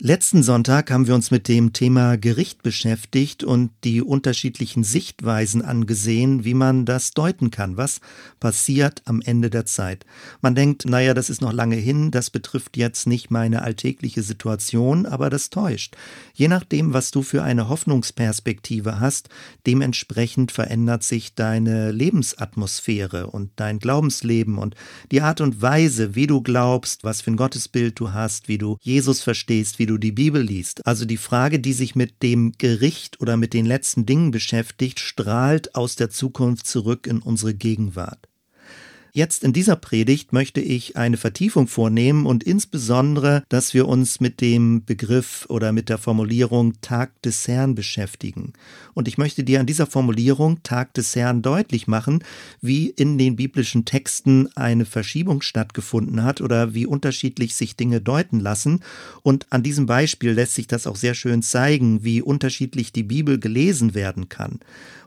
Letzten Sonntag haben wir uns mit dem Thema Gericht beschäftigt und die unterschiedlichen Sichtweisen angesehen, wie man das deuten kann. Was passiert am Ende der Zeit? Man denkt, naja, das ist noch lange hin, das betrifft jetzt nicht meine alltägliche Situation, aber das täuscht. Je nachdem, was du für eine Hoffnungsperspektive hast, dementsprechend verändert sich deine Lebensatmosphäre und dein Glaubensleben und die Art und Weise, wie du glaubst, was für ein Gottesbild du hast, wie du Jesus verstehst, wie du die Bibel liest. Also die Frage, die sich mit dem Gericht oder mit den letzten Dingen beschäftigt, strahlt aus der Zukunft zurück in unsere Gegenwart. Jetzt in dieser Predigt möchte ich eine Vertiefung vornehmen und insbesondere, dass wir uns mit dem Begriff oder mit der Formulierung Tag des Herrn beschäftigen. Und ich möchte dir an dieser Formulierung Tag des Herrn deutlich machen, wie in den biblischen Texten eine Verschiebung stattgefunden hat oder wie unterschiedlich sich Dinge deuten lassen. Und an diesem Beispiel lässt sich das auch sehr schön zeigen, wie unterschiedlich die Bibel gelesen werden kann.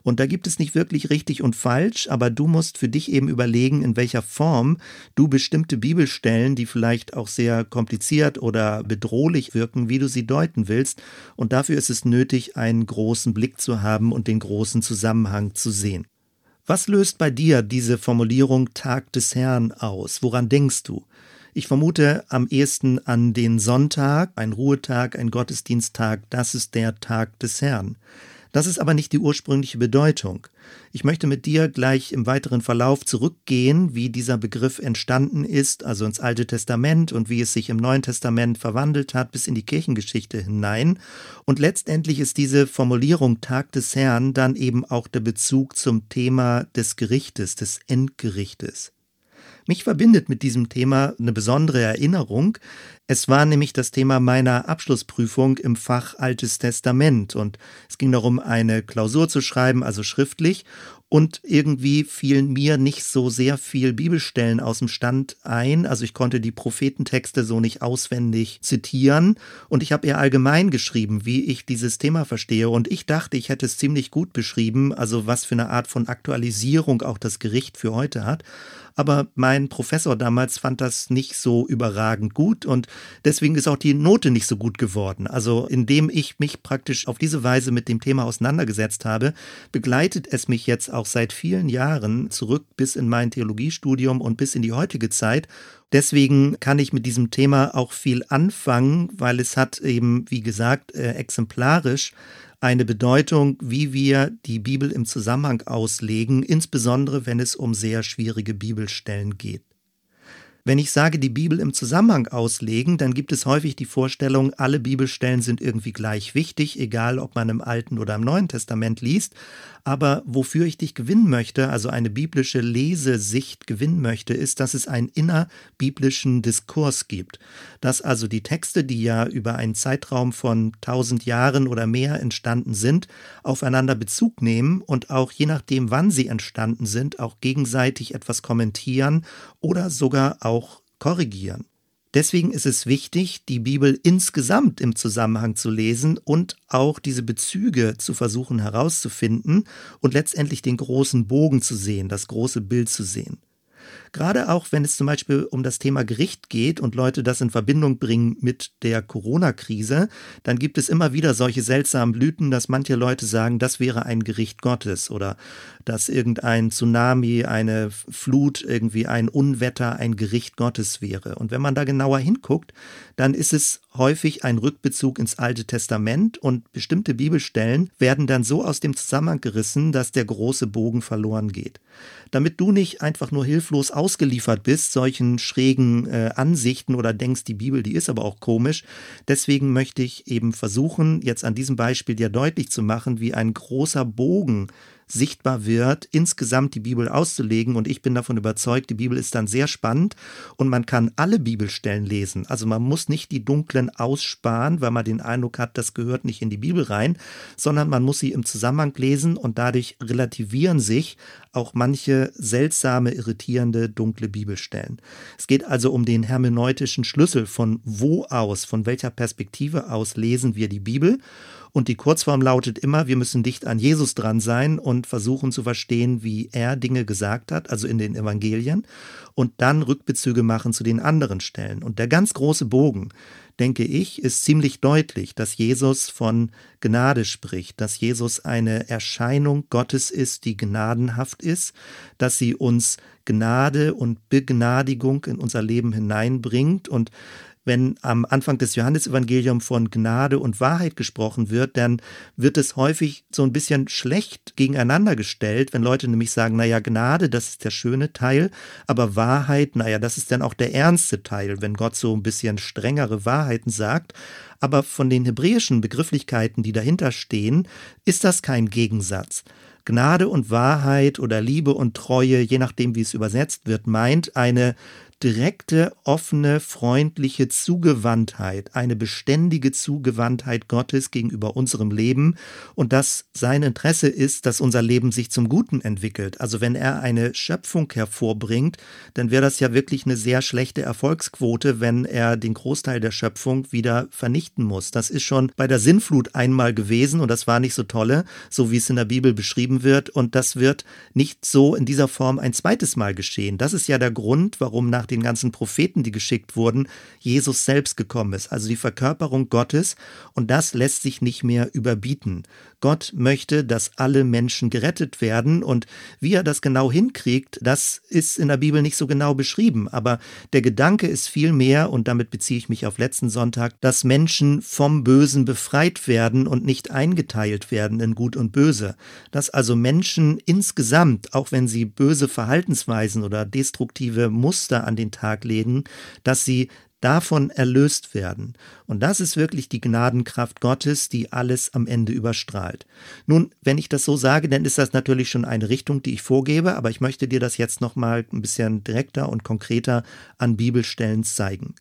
Und da gibt es nicht wirklich richtig und falsch, aber du musst für dich eben überlegen, in welcher Form du bestimmte Bibelstellen, die vielleicht auch sehr kompliziert oder bedrohlich wirken, wie du sie deuten willst. Und dafür ist es nötig, einen großen Blick zu haben und den großen Zusammenhang zu sehen. Was löst bei dir diese Formulierung Tag des Herrn aus? Woran denkst du? Ich vermute am ehesten an den Sonntag, ein Ruhetag, ein Gottesdiensttag, das ist der Tag des Herrn. Das ist aber nicht die ursprüngliche Bedeutung. Ich möchte mit dir gleich im weiteren Verlauf zurückgehen, wie dieser Begriff entstanden ist, also ins Alte Testament und wie es sich im Neuen Testament verwandelt hat bis in die Kirchengeschichte hinein. Und letztendlich ist diese Formulierung Tag des Herrn dann eben auch der Bezug zum Thema des Gerichtes, des Endgerichtes. Mich verbindet mit diesem Thema eine besondere Erinnerung. Es war nämlich das Thema meiner Abschlussprüfung im Fach Altes Testament und es ging darum, eine Klausur zu schreiben, also schriftlich. Und irgendwie fielen mir nicht so sehr viel Bibelstellen aus dem Stand ein. Also ich konnte die Prophetentexte so nicht auswendig zitieren. Und ich habe eher allgemein geschrieben, wie ich dieses Thema verstehe. Und ich dachte, ich hätte es ziemlich gut beschrieben, also was für eine Art von Aktualisierung auch das Gericht für heute hat aber mein Professor damals fand das nicht so überragend gut und deswegen ist auch die Note nicht so gut geworden. Also indem ich mich praktisch auf diese Weise mit dem Thema auseinandergesetzt habe, begleitet es mich jetzt auch seit vielen Jahren zurück bis in mein Theologiestudium und bis in die heutige Zeit Deswegen kann ich mit diesem Thema auch viel anfangen, weil es hat eben, wie gesagt, äh, exemplarisch eine Bedeutung, wie wir die Bibel im Zusammenhang auslegen, insbesondere wenn es um sehr schwierige Bibelstellen geht. Wenn ich sage, die Bibel im Zusammenhang auslegen, dann gibt es häufig die Vorstellung, alle Bibelstellen sind irgendwie gleich wichtig, egal ob man im Alten oder im Neuen Testament liest. Aber wofür ich dich gewinnen möchte, also eine biblische Lesesicht gewinnen möchte, ist, dass es einen innerbiblischen Diskurs gibt. Dass also die Texte, die ja über einen Zeitraum von tausend Jahren oder mehr entstanden sind, aufeinander Bezug nehmen und auch je nachdem, wann sie entstanden sind, auch gegenseitig etwas kommentieren oder sogar auch korrigieren. Deswegen ist es wichtig, die Bibel insgesamt im Zusammenhang zu lesen und auch diese Bezüge zu versuchen herauszufinden und letztendlich den großen Bogen zu sehen, das große Bild zu sehen. Gerade auch, wenn es zum Beispiel um das Thema Gericht geht und Leute das in Verbindung bringen mit der Corona-Krise, dann gibt es immer wieder solche seltsamen Blüten, dass manche Leute sagen, das wäre ein Gericht Gottes oder dass irgendein Tsunami, eine Flut, irgendwie ein Unwetter ein Gericht Gottes wäre. Und wenn man da genauer hinguckt, dann ist es häufig ein Rückbezug ins Alte Testament und bestimmte Bibelstellen werden dann so aus dem Zusammenhang gerissen, dass der große Bogen verloren geht. Damit du nicht einfach nur hilflos ausgeliefert bist, solchen schrägen äh, Ansichten oder denkst, die Bibel, die ist aber auch komisch, deswegen möchte ich eben versuchen, jetzt an diesem Beispiel dir deutlich zu machen, wie ein großer Bogen sichtbar wird, insgesamt die Bibel auszulegen. Und ich bin davon überzeugt, die Bibel ist dann sehr spannend und man kann alle Bibelstellen lesen. Also man muss nicht die dunklen aussparen, weil man den Eindruck hat, das gehört nicht in die Bibel rein, sondern man muss sie im Zusammenhang lesen und dadurch relativieren sich auch manche seltsame, irritierende, dunkle Bibelstellen. Es geht also um den hermeneutischen Schlüssel, von wo aus, von welcher Perspektive aus lesen wir die Bibel. Und die Kurzform lautet immer, wir müssen dicht an Jesus dran sein und versuchen zu verstehen, wie er Dinge gesagt hat, also in den Evangelien, und dann Rückbezüge machen zu den anderen Stellen. Und der ganz große Bogen, denke ich, ist ziemlich deutlich, dass Jesus von Gnade spricht, dass Jesus eine Erscheinung Gottes ist, die gnadenhaft ist, dass sie uns Gnade und Begnadigung in unser Leben hineinbringt und wenn am Anfang des Johannesevangeliums von Gnade und Wahrheit gesprochen wird, dann wird es häufig so ein bisschen schlecht gegeneinander gestellt, wenn Leute nämlich sagen, naja, Gnade, das ist der schöne Teil, aber Wahrheit, naja, das ist dann auch der ernste Teil, wenn Gott so ein bisschen strengere Wahrheiten sagt. Aber von den hebräischen Begrifflichkeiten, die dahinter stehen, ist das kein Gegensatz. Gnade und Wahrheit oder Liebe und Treue, je nachdem, wie es übersetzt wird, meint eine direkte, offene, freundliche Zugewandtheit, eine beständige Zugewandtheit Gottes gegenüber unserem Leben und dass sein Interesse ist, dass unser Leben sich zum Guten entwickelt. Also wenn er eine Schöpfung hervorbringt, dann wäre das ja wirklich eine sehr schlechte Erfolgsquote, wenn er den Großteil der Schöpfung wieder vernichten muss. Das ist schon bei der Sinnflut einmal gewesen und das war nicht so tolle, so wie es in der Bibel beschrieben wird und das wird nicht so in dieser Form ein zweites Mal geschehen. Das ist ja der Grund, warum nach den ganzen Propheten, die geschickt wurden, Jesus selbst gekommen ist, also die Verkörperung Gottes, und das lässt sich nicht mehr überbieten. Gott möchte, dass alle Menschen gerettet werden. Und wie er das genau hinkriegt, das ist in der Bibel nicht so genau beschrieben, aber der Gedanke ist vielmehr, und damit beziehe ich mich auf letzten Sonntag, dass Menschen vom Bösen befreit werden und nicht eingeteilt werden in Gut und Böse, dass also Menschen insgesamt, auch wenn sie böse Verhaltensweisen oder destruktive Muster an den Tag legen, dass sie davon erlöst werden. Und das ist wirklich die Gnadenkraft Gottes, die alles am Ende überstrahlt. Nun, wenn ich das so sage, dann ist das natürlich schon eine Richtung, die ich vorgebe, aber ich möchte dir das jetzt nochmal ein bisschen direkter und konkreter an Bibelstellen zeigen.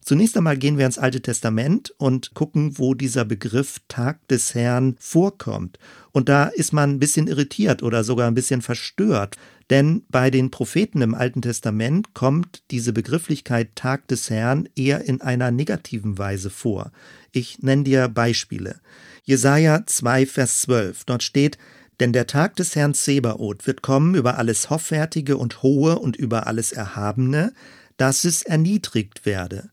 Zunächst einmal gehen wir ins Alte Testament und gucken, wo dieser Begriff Tag des Herrn vorkommt. Und da ist man ein bisschen irritiert oder sogar ein bisschen verstört, denn bei den Propheten im Alten Testament kommt diese Begrifflichkeit Tag des Herrn eher in einer negativen Weise vor. Ich nenne dir Beispiele. Jesaja 2, Vers 12. Dort steht, denn der Tag des Herrn Zebaoth wird kommen über alles Hoffärtige und Hohe und über alles Erhabene, dass es erniedrigt werde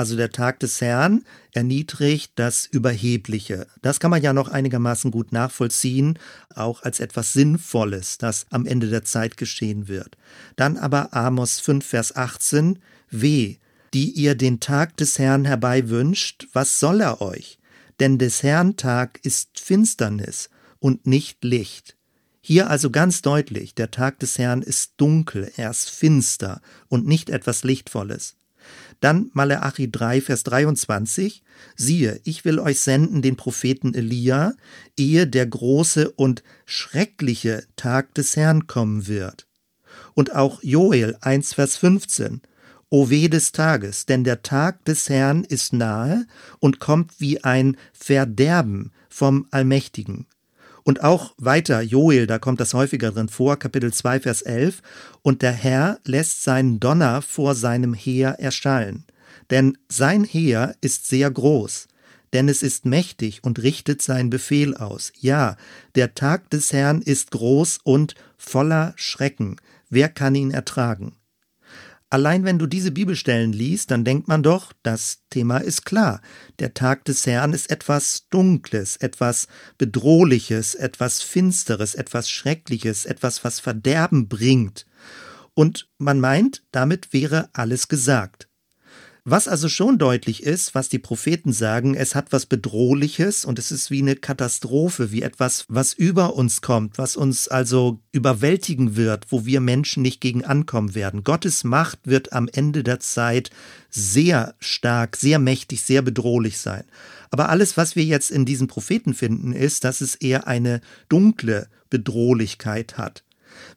also der Tag des Herrn, erniedrigt das Überhebliche. Das kann man ja noch einigermaßen gut nachvollziehen, auch als etwas Sinnvolles, das am Ende der Zeit geschehen wird. Dann aber Amos 5, Vers 18, Weh, die ihr den Tag des Herrn herbeiwünscht, was soll er euch? Denn des Herrn Tag ist Finsternis und nicht Licht. Hier also ganz deutlich, der Tag des Herrn ist dunkel, er ist finster und nicht etwas Lichtvolles. Dann Maleachi 3, Vers 23. Siehe, ich will euch senden den Propheten Elia, ehe der große und schreckliche Tag des Herrn kommen wird. Und auch Joel 1, Vers 15. O weh des Tages, denn der Tag des Herrn ist nahe und kommt wie ein Verderben vom Allmächtigen. Und auch weiter, Joel, da kommt das häufiger drin vor, Kapitel 2, Vers 11. Und der Herr lässt seinen Donner vor seinem Heer erschallen. Denn sein Heer ist sehr groß. Denn es ist mächtig und richtet seinen Befehl aus. Ja, der Tag des Herrn ist groß und voller Schrecken. Wer kann ihn ertragen? Allein wenn du diese Bibelstellen liest, dann denkt man doch, das Thema ist klar. Der Tag des Herrn ist etwas Dunkles, etwas Bedrohliches, etwas Finsteres, etwas Schreckliches, etwas, was Verderben bringt. Und man meint, damit wäre alles gesagt. Was also schon deutlich ist, was die Propheten sagen, es hat was Bedrohliches und es ist wie eine Katastrophe, wie etwas, was über uns kommt, was uns also überwältigen wird, wo wir Menschen nicht gegen ankommen werden. Gottes Macht wird am Ende der Zeit sehr stark, sehr mächtig, sehr bedrohlich sein. Aber alles, was wir jetzt in diesen Propheten finden, ist, dass es eher eine dunkle Bedrohlichkeit hat.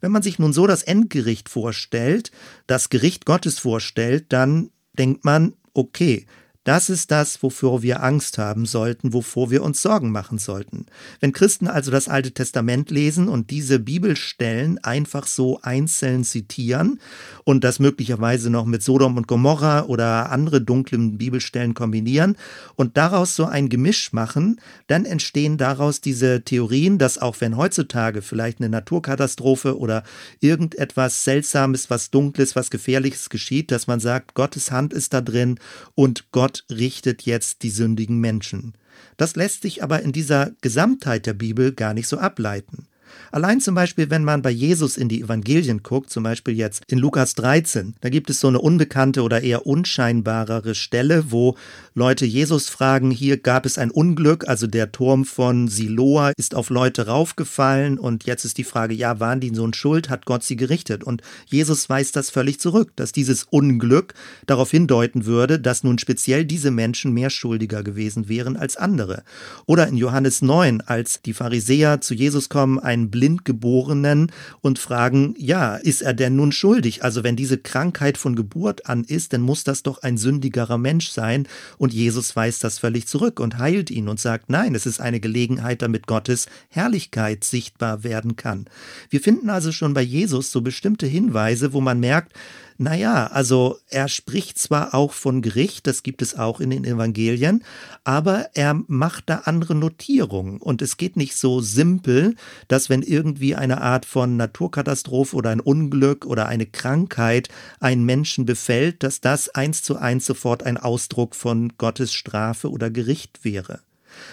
Wenn man sich nun so das Endgericht vorstellt, das Gericht Gottes vorstellt, dann denkt man, okay, das ist das, wofür wir Angst haben sollten, wovor wir uns Sorgen machen sollten. Wenn Christen also das Alte Testament lesen und diese Bibelstellen einfach so einzeln zitieren und das möglicherweise noch mit Sodom und Gomorra oder andere dunklen Bibelstellen kombinieren und daraus so ein Gemisch machen, dann entstehen daraus diese Theorien, dass auch wenn heutzutage vielleicht eine Naturkatastrophe oder irgendetwas Seltsames, was Dunkles, was Gefährliches geschieht, dass man sagt, Gottes Hand ist da drin und Gott Gott richtet jetzt die sündigen Menschen. Das lässt sich aber in dieser Gesamtheit der Bibel gar nicht so ableiten. Allein zum Beispiel, wenn man bei Jesus in die Evangelien guckt, zum Beispiel jetzt in Lukas 13, da gibt es so eine unbekannte oder eher unscheinbarere Stelle, wo Leute Jesus fragen, hier gab es ein Unglück, also der Turm von Siloa ist auf Leute raufgefallen und jetzt ist die Frage, ja, waren die so ein Schuld, hat Gott sie gerichtet? Und Jesus weist das völlig zurück, dass dieses Unglück darauf hindeuten würde, dass nun speziell diese Menschen mehr schuldiger gewesen wären als andere. Oder in Johannes 9, als die Pharisäer zu Jesus kommen, einen Blindgeborenen und fragen, ja, ist er denn nun schuldig? Also wenn diese Krankheit von Geburt an ist, dann muss das doch ein sündigerer Mensch sein. Und Jesus weist das völlig zurück und heilt ihn und sagt, nein, es ist eine Gelegenheit, damit Gottes Herrlichkeit sichtbar werden kann. Wir finden also schon bei Jesus so bestimmte Hinweise, wo man merkt, naja, also er spricht zwar auch von Gericht, das gibt es auch in den Evangelien, aber er macht da andere Notierungen. Und es geht nicht so simpel, dass wenn irgendwie eine Art von Naturkatastrophe oder ein Unglück oder eine Krankheit einen Menschen befällt, dass das eins zu eins sofort ein Ausdruck von Gottes Strafe oder Gericht wäre.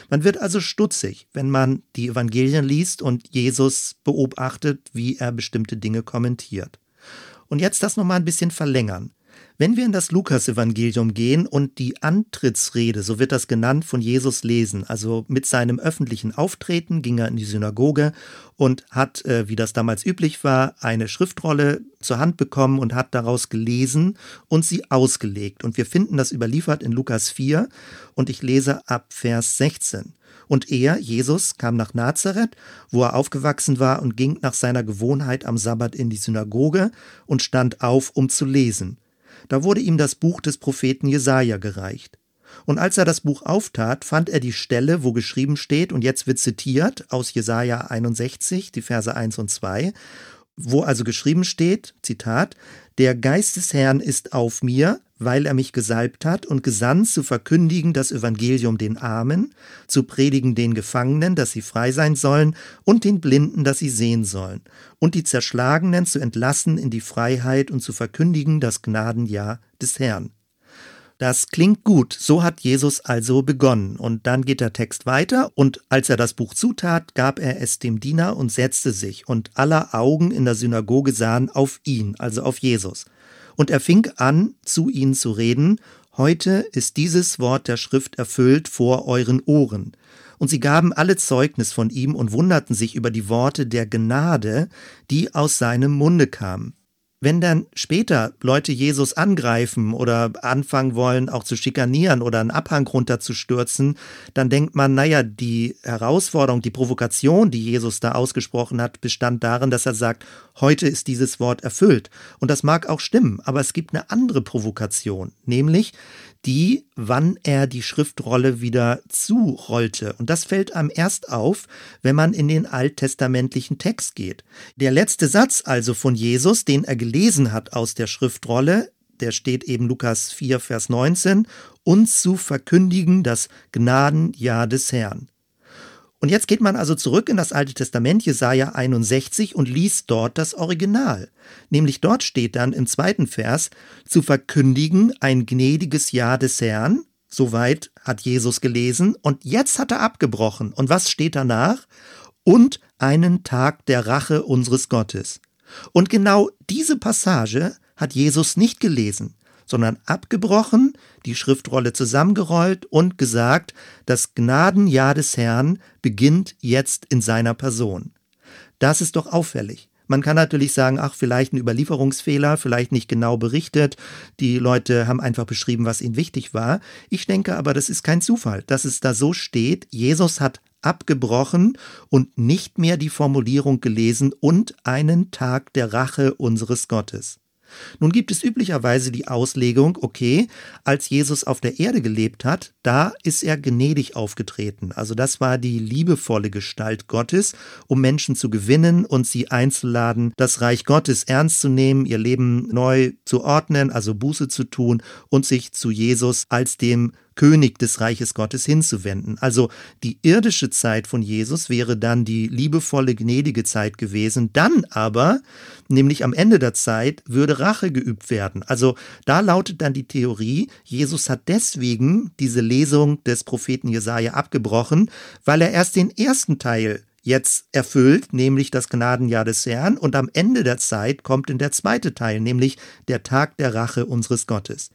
Man wird also stutzig, wenn man die Evangelien liest und Jesus beobachtet, wie er bestimmte Dinge kommentiert. Und jetzt das nochmal ein bisschen verlängern. Wenn wir in das Lukas-Evangelium gehen und die Antrittsrede, so wird das genannt, von Jesus lesen, also mit seinem öffentlichen Auftreten ging er in die Synagoge und hat, äh, wie das damals üblich war, eine Schriftrolle zur Hand bekommen und hat daraus gelesen und sie ausgelegt. Und wir finden das überliefert in Lukas 4 und ich lese ab Vers 16. Und er, Jesus, kam nach Nazareth, wo er aufgewachsen war, und ging nach seiner Gewohnheit am Sabbat in die Synagoge und stand auf, um zu lesen. Da wurde ihm das Buch des Propheten Jesaja gereicht. Und als er das Buch auftat, fand er die Stelle, wo geschrieben steht, und jetzt wird zitiert aus Jesaja 61, die Verse 1 und 2, wo also geschrieben steht, Zitat, Der Geist des Herrn ist auf mir, weil er mich gesalbt hat und gesandt zu verkündigen das Evangelium den Armen, zu predigen den Gefangenen, dass sie frei sein sollen, und den Blinden, dass sie sehen sollen, und die Zerschlagenen zu entlassen in die Freiheit und zu verkündigen das Gnadenjahr des Herrn. Das klingt gut, so hat Jesus also begonnen. Und dann geht der Text weiter, und als er das Buch zutat, gab er es dem Diener und setzte sich, und aller Augen in der Synagoge sahen auf ihn, also auf Jesus. Und er fing an, zu ihnen zu reden, Heute ist dieses Wort der Schrift erfüllt vor euren Ohren. Und sie gaben alle Zeugnis von ihm und wunderten sich über die Worte der Gnade, die aus seinem Munde kamen. Wenn dann später Leute Jesus angreifen oder anfangen wollen, auch zu schikanieren oder einen Abhang runterzustürzen, dann denkt man, naja, die Herausforderung, die Provokation, die Jesus da ausgesprochen hat, bestand darin, dass er sagt, heute ist dieses Wort erfüllt. Und das mag auch stimmen, aber es gibt eine andere Provokation, nämlich die, wann er die Schriftrolle wieder zurollte. Und das fällt einem erst auf, wenn man in den alttestamentlichen Text geht. Der letzte Satz also von Jesus, den er gelesen hat aus der Schriftrolle, der steht eben Lukas 4, Vers 19, uns zu verkündigen das Gnadenjahr des Herrn. Und jetzt geht man also zurück in das Alte Testament, Jesaja 61, und liest dort das Original. Nämlich dort steht dann im zweiten Vers, zu verkündigen ein gnädiges Jahr des Herrn. Soweit hat Jesus gelesen. Und jetzt hat er abgebrochen. Und was steht danach? Und einen Tag der Rache unseres Gottes. Und genau diese Passage hat Jesus nicht gelesen sondern abgebrochen, die Schriftrolle zusammengerollt und gesagt, das Gnadenjahr des Herrn beginnt jetzt in seiner Person. Das ist doch auffällig. Man kann natürlich sagen, ach, vielleicht ein Überlieferungsfehler, vielleicht nicht genau berichtet. Die Leute haben einfach beschrieben, was ihnen wichtig war. Ich denke aber, das ist kein Zufall, dass es da so steht. Jesus hat abgebrochen und nicht mehr die Formulierung gelesen und einen Tag der Rache unseres Gottes. Nun gibt es üblicherweise die Auslegung, okay, als Jesus auf der Erde gelebt hat, da ist er gnädig aufgetreten. Also das war die liebevolle Gestalt Gottes, um Menschen zu gewinnen und sie einzuladen, das Reich Gottes ernst zu nehmen, ihr Leben neu zu ordnen, also Buße zu tun und sich zu Jesus als dem König des Reiches Gottes hinzuwenden. Also die irdische Zeit von Jesus wäre dann die liebevolle, gnädige Zeit gewesen. Dann aber, nämlich am Ende der Zeit, würde Rache geübt werden. Also da lautet dann die Theorie, Jesus hat deswegen diese Lesung des Propheten Jesaja abgebrochen, weil er erst den ersten Teil jetzt erfüllt, nämlich das Gnadenjahr des Herrn, und am Ende der Zeit kommt in der zweite Teil, nämlich der Tag der Rache unseres Gottes.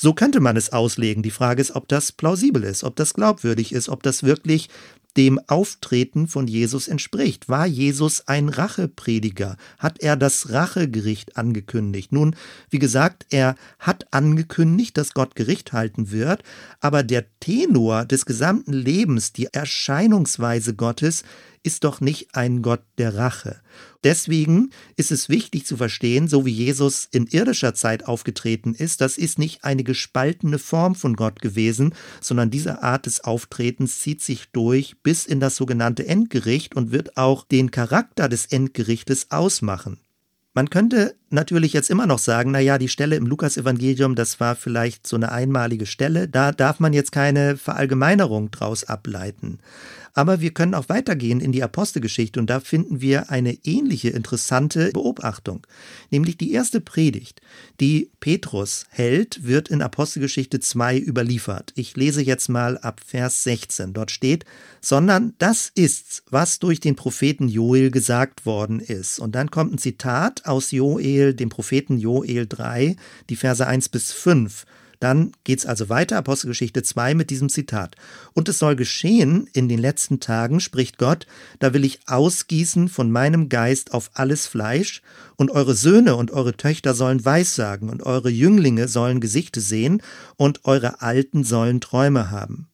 So könnte man es auslegen. Die Frage ist, ob das plausibel ist, ob das glaubwürdig ist, ob das wirklich dem Auftreten von Jesus entspricht. War Jesus ein Racheprediger? Hat er das Rachegericht angekündigt? Nun, wie gesagt, er hat angekündigt, dass Gott Gericht halten wird, aber der Tenor des gesamten Lebens, die Erscheinungsweise Gottes, ist doch nicht ein Gott der Rache. Deswegen ist es wichtig zu verstehen, so wie Jesus in irdischer Zeit aufgetreten ist, das ist nicht eine gespaltene Form von Gott gewesen, sondern diese Art des Auftretens zieht sich durch bis in das sogenannte Endgericht und wird auch den Charakter des Endgerichtes ausmachen. Man könnte natürlich jetzt immer noch sagen, na ja, die Stelle im Lukasevangelium, das war vielleicht so eine einmalige Stelle, da darf man jetzt keine Verallgemeinerung draus ableiten. Aber wir können auch weitergehen in die Apostelgeschichte und da finden wir eine ähnliche interessante Beobachtung. Nämlich die erste Predigt, die Petrus hält, wird in Apostelgeschichte 2 überliefert. Ich lese jetzt mal ab Vers 16. Dort steht, sondern das ist's, was durch den Propheten Joel gesagt worden ist. Und dann kommt ein Zitat aus Joel, dem Propheten Joel 3, die Verse 1 bis 5. Dann geht es also weiter, Apostelgeschichte 2 mit diesem Zitat. Und es soll geschehen in den letzten Tagen, spricht Gott, da will ich ausgießen von meinem Geist auf alles Fleisch, und eure Söhne und eure Töchter sollen Weissagen, und eure Jünglinge sollen Gesichte sehen, und eure Alten sollen Träume haben.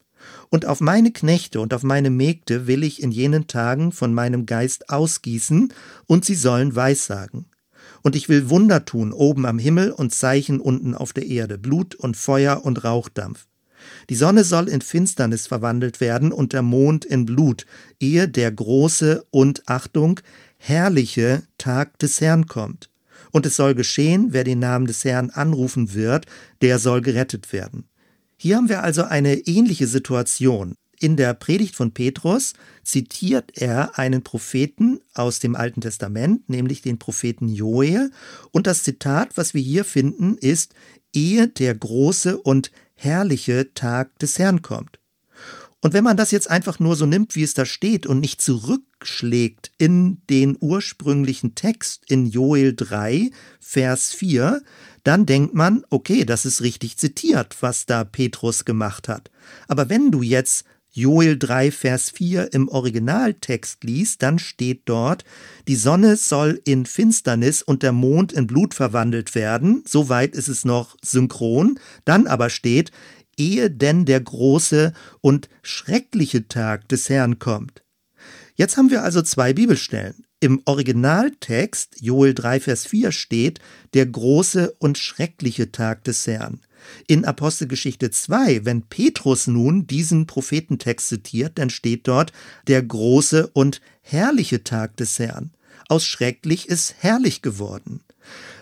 Und auf meine Knechte und auf meine Mägde will ich in jenen Tagen von meinem Geist ausgießen, und sie sollen Weissagen. Und ich will Wunder tun oben am Himmel und Zeichen unten auf der Erde, Blut und Feuer und Rauchdampf. Die Sonne soll in Finsternis verwandelt werden und der Mond in Blut, ehe der große und Achtung, herrliche Tag des Herrn kommt. Und es soll geschehen, wer den Namen des Herrn anrufen wird, der soll gerettet werden. Hier haben wir also eine ähnliche Situation. In der Predigt von Petrus zitiert er einen Propheten aus dem Alten Testament, nämlich den Propheten Joel. Und das Zitat, was wir hier finden, ist, ehe der große und herrliche Tag des Herrn kommt. Und wenn man das jetzt einfach nur so nimmt, wie es da steht und nicht zurückschlägt in den ursprünglichen Text in Joel 3, Vers 4, dann denkt man, okay, das ist richtig zitiert, was da Petrus gemacht hat. Aber wenn du jetzt Joel 3, Vers 4 im Originaltext liest, dann steht dort, die Sonne soll in Finsternis und der Mond in Blut verwandelt werden. Soweit ist es noch synchron. Dann aber steht, ehe denn der große und schreckliche Tag des Herrn kommt. Jetzt haben wir also zwei Bibelstellen. Im Originaltext Joel 3, Vers 4 steht der große und schreckliche Tag des Herrn. In Apostelgeschichte 2, wenn Petrus nun diesen Prophetentext zitiert, dann steht dort der große und herrliche Tag des Herrn. Aus schrecklich ist herrlich geworden.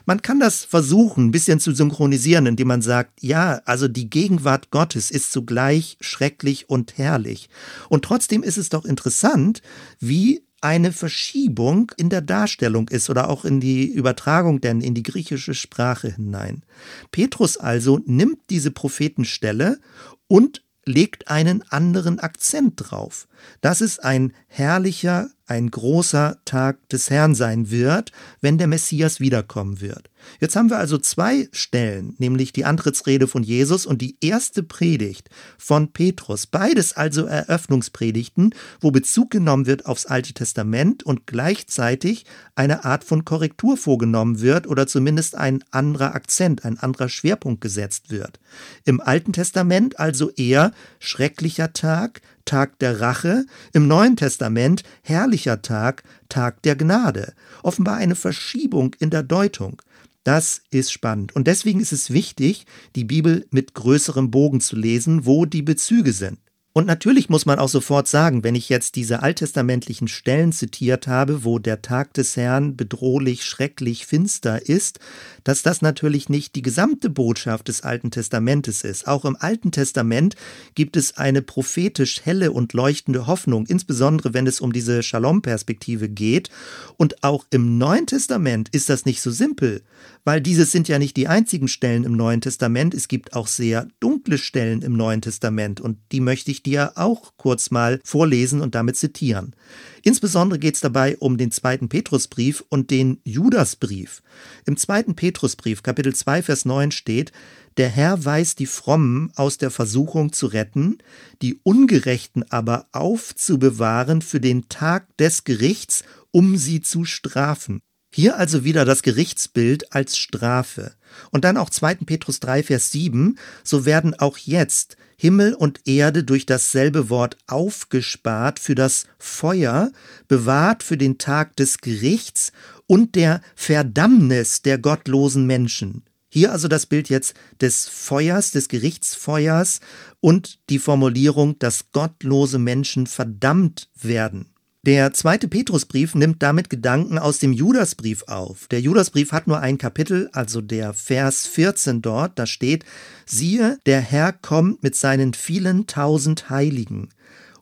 Man kann das versuchen, ein bisschen zu synchronisieren, indem man sagt, ja, also die Gegenwart Gottes ist zugleich schrecklich und herrlich. Und trotzdem ist es doch interessant, wie eine Verschiebung in der Darstellung ist oder auch in die Übertragung denn in die griechische Sprache hinein. Petrus also nimmt diese Prophetenstelle und legt einen anderen Akzent drauf. Das ist ein herrlicher, ein großer Tag des Herrn sein wird, wenn der Messias wiederkommen wird. Jetzt haben wir also zwei Stellen, nämlich die Antrittsrede von Jesus und die erste Predigt von Petrus. Beides also Eröffnungspredigten, wo Bezug genommen wird aufs Alte Testament und gleichzeitig eine Art von Korrektur vorgenommen wird oder zumindest ein anderer Akzent, ein anderer Schwerpunkt gesetzt wird. Im Alten Testament also eher schrecklicher Tag, Tag der Rache, im Neuen Testament herrlicher Tag, Tag der Gnade. Offenbar eine Verschiebung in der Deutung. Das ist spannend. Und deswegen ist es wichtig, die Bibel mit größerem Bogen zu lesen, wo die Bezüge sind. Und natürlich muss man auch sofort sagen, wenn ich jetzt diese alttestamentlichen Stellen zitiert habe, wo der Tag des Herrn bedrohlich, schrecklich, finster ist, dass das natürlich nicht die gesamte Botschaft des Alten Testamentes ist. Auch im Alten Testament gibt es eine prophetisch helle und leuchtende Hoffnung, insbesondere wenn es um diese Shalom-Perspektive geht. Und auch im Neuen Testament ist das nicht so simpel, weil dieses sind ja nicht die einzigen Stellen im Neuen Testament. Es gibt auch sehr dunkle Stellen im Neuen Testament und die möchte ich dir auch kurz mal vorlesen und damit zitieren. Insbesondere geht es dabei um den zweiten Petrusbrief und den Judasbrief. Im zweiten Petrusbrief, Kapitel 2, Vers 9 steht, der Herr weiß die Frommen aus der Versuchung zu retten, die Ungerechten aber aufzubewahren für den Tag des Gerichts, um sie zu strafen. Hier also wieder das Gerichtsbild als Strafe. Und dann auch 2. Petrus 3, Vers 7, so werden auch jetzt Himmel und Erde durch dasselbe Wort aufgespart für das Feuer, bewahrt für den Tag des Gerichts und der Verdammnis der gottlosen Menschen. Hier also das Bild jetzt des Feuers, des Gerichtsfeuers und die Formulierung, dass gottlose Menschen verdammt werden. Der zweite Petrusbrief nimmt damit Gedanken aus dem Judasbrief auf. Der Judasbrief hat nur ein Kapitel, also der Vers 14 dort, da steht, siehe, der Herr kommt mit seinen vielen tausend Heiligen,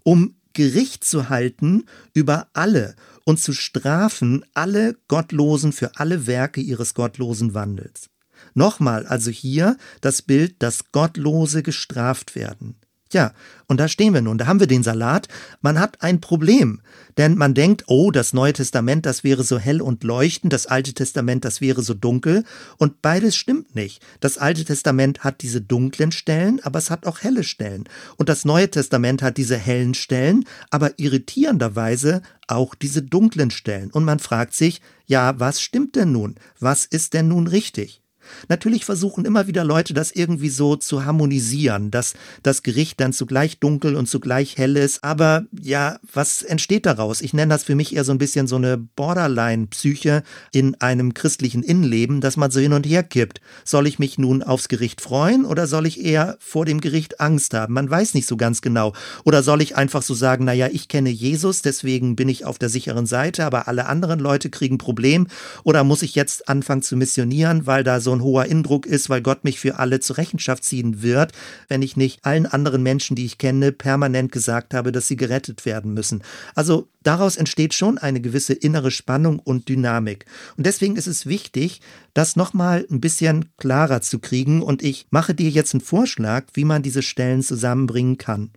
um Gericht zu halten über alle und zu strafen alle Gottlosen für alle Werke ihres gottlosen Wandels. Nochmal also hier das Bild, dass Gottlose gestraft werden. Ja, und da stehen wir nun, da haben wir den Salat. Man hat ein Problem, denn man denkt, oh, das Neue Testament, das wäre so hell und leuchtend, das Alte Testament, das wäre so dunkel. Und beides stimmt nicht. Das Alte Testament hat diese dunklen Stellen, aber es hat auch helle Stellen. Und das Neue Testament hat diese hellen Stellen, aber irritierenderweise auch diese dunklen Stellen. Und man fragt sich, ja, was stimmt denn nun? Was ist denn nun richtig? Natürlich versuchen immer wieder Leute, das irgendwie so zu harmonisieren, dass das Gericht dann zugleich dunkel und zugleich hell ist. Aber ja, was entsteht daraus? Ich nenne das für mich eher so ein bisschen so eine Borderline-Psyche in einem christlichen Innenleben, dass man so hin und her kippt. Soll ich mich nun aufs Gericht freuen oder soll ich eher vor dem Gericht Angst haben? Man weiß nicht so ganz genau. Oder soll ich einfach so sagen, naja, ich kenne Jesus, deswegen bin ich auf der sicheren Seite, aber alle anderen Leute kriegen Problem? Oder muss ich jetzt anfangen zu missionieren, weil da so ein hoher Indruck ist, weil Gott mich für alle zur Rechenschaft ziehen wird, wenn ich nicht allen anderen Menschen, die ich kenne, permanent gesagt habe, dass sie gerettet werden müssen. Also daraus entsteht schon eine gewisse innere Spannung und Dynamik. Und deswegen ist es wichtig, das nochmal ein bisschen klarer zu kriegen. Und ich mache dir jetzt einen Vorschlag, wie man diese Stellen zusammenbringen kann.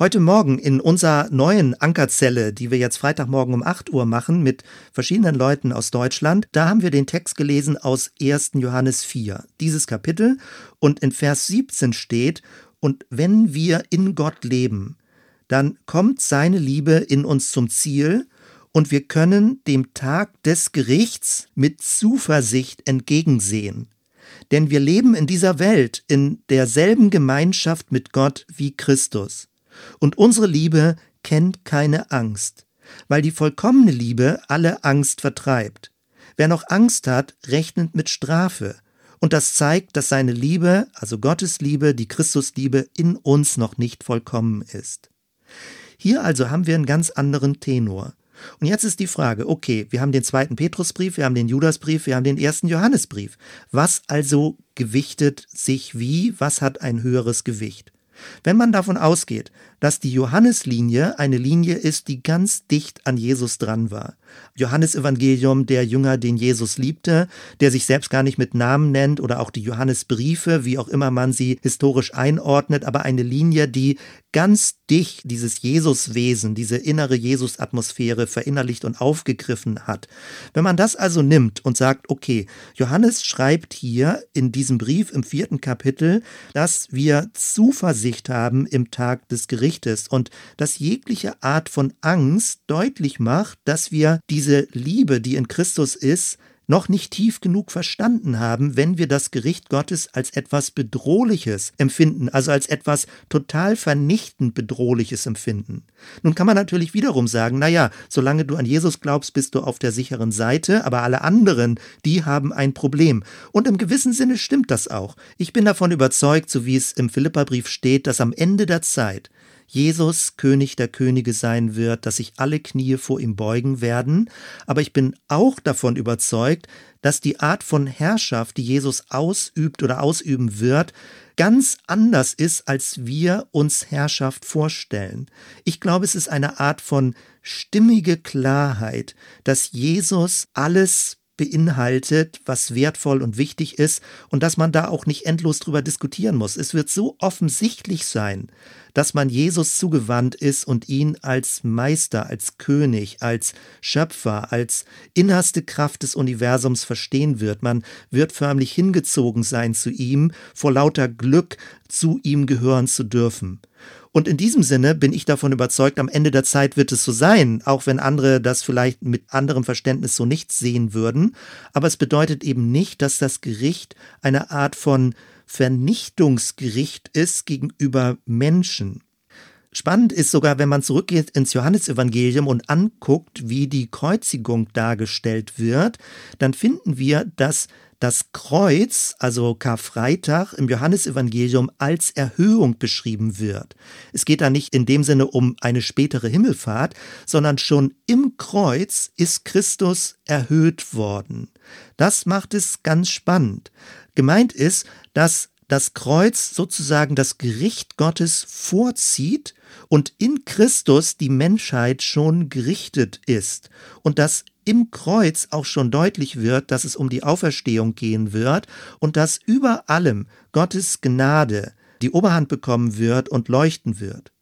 Heute Morgen in unserer neuen Ankerzelle, die wir jetzt Freitagmorgen um 8 Uhr machen mit verschiedenen Leuten aus Deutschland, da haben wir den Text gelesen aus 1. Johannes 4, dieses Kapitel. Und in Vers 17 steht, und wenn wir in Gott leben, dann kommt seine Liebe in uns zum Ziel und wir können dem Tag des Gerichts mit Zuversicht entgegensehen. Denn wir leben in dieser Welt in derselben Gemeinschaft mit Gott wie Christus. Und unsere Liebe kennt keine Angst, weil die vollkommene Liebe alle Angst vertreibt. Wer noch Angst hat, rechnet mit Strafe. Und das zeigt, dass seine Liebe, also Gottes Liebe, die Christusliebe, in uns noch nicht vollkommen ist. Hier also haben wir einen ganz anderen Tenor. Und jetzt ist die Frage, okay, wir haben den zweiten Petrusbrief, wir haben den Judasbrief, wir haben den ersten Johannesbrief. Was also gewichtet sich wie? Was hat ein höheres Gewicht? Wenn man davon ausgeht, dass die Johanneslinie eine Linie ist, die ganz dicht an Jesus dran war. Johannesevangelium, der Jünger, den Jesus liebte, der sich selbst gar nicht mit Namen nennt oder auch die Johannesbriefe, wie auch immer man sie historisch einordnet, aber eine Linie, die ganz dicht dieses Jesuswesen, diese innere Jesus-Atmosphäre verinnerlicht und aufgegriffen hat. Wenn man das also nimmt und sagt, okay, Johannes schreibt hier in diesem Brief im vierten Kapitel, dass wir Zuversicht haben im Tag des Gerichtes und das jegliche Art von Angst deutlich macht, dass wir diese Liebe, die in Christus ist, noch nicht tief genug verstanden haben, wenn wir das Gericht Gottes als etwas Bedrohliches empfinden, also als etwas total vernichtend Bedrohliches empfinden. Nun kann man natürlich wiederum sagen, naja, solange du an Jesus glaubst, bist du auf der sicheren Seite, aber alle anderen, die haben ein Problem. Und im gewissen Sinne stimmt das auch. Ich bin davon überzeugt, so wie es im Philipperbrief steht, dass am Ende der Zeit Jesus König der Könige sein wird, dass sich alle Knie vor ihm beugen werden, aber ich bin auch davon überzeugt, dass die Art von Herrschaft, die Jesus ausübt oder ausüben wird, ganz anders ist, als wir uns Herrschaft vorstellen. Ich glaube, es ist eine Art von stimmige Klarheit, dass Jesus alles beinhaltet, was wertvoll und wichtig ist und dass man da auch nicht endlos drüber diskutieren muss. Es wird so offensichtlich sein, dass man Jesus zugewandt ist und ihn als Meister, als König, als Schöpfer, als innerste Kraft des Universums verstehen wird. Man wird förmlich hingezogen sein zu ihm, vor lauter Glück zu ihm gehören zu dürfen. Und in diesem Sinne bin ich davon überzeugt, am Ende der Zeit wird es so sein, auch wenn andere das vielleicht mit anderem Verständnis so nicht sehen würden. Aber es bedeutet eben nicht, dass das Gericht eine Art von Vernichtungsgericht ist gegenüber Menschen. Spannend ist sogar, wenn man zurückgeht ins Johannesevangelium und anguckt, wie die Kreuzigung dargestellt wird, dann finden wir, dass das Kreuz, also Karfreitag im Johannesevangelium als Erhöhung beschrieben wird. Es geht da nicht in dem Sinne um eine spätere Himmelfahrt, sondern schon im Kreuz ist Christus erhöht worden. Das macht es ganz spannend. Gemeint ist, dass das Kreuz sozusagen das Gericht Gottes vorzieht und in Christus die Menschheit schon gerichtet ist und dass im Kreuz auch schon deutlich wird, dass es um die Auferstehung gehen wird und dass über allem Gottes Gnade die Oberhand bekommen wird und leuchten wird.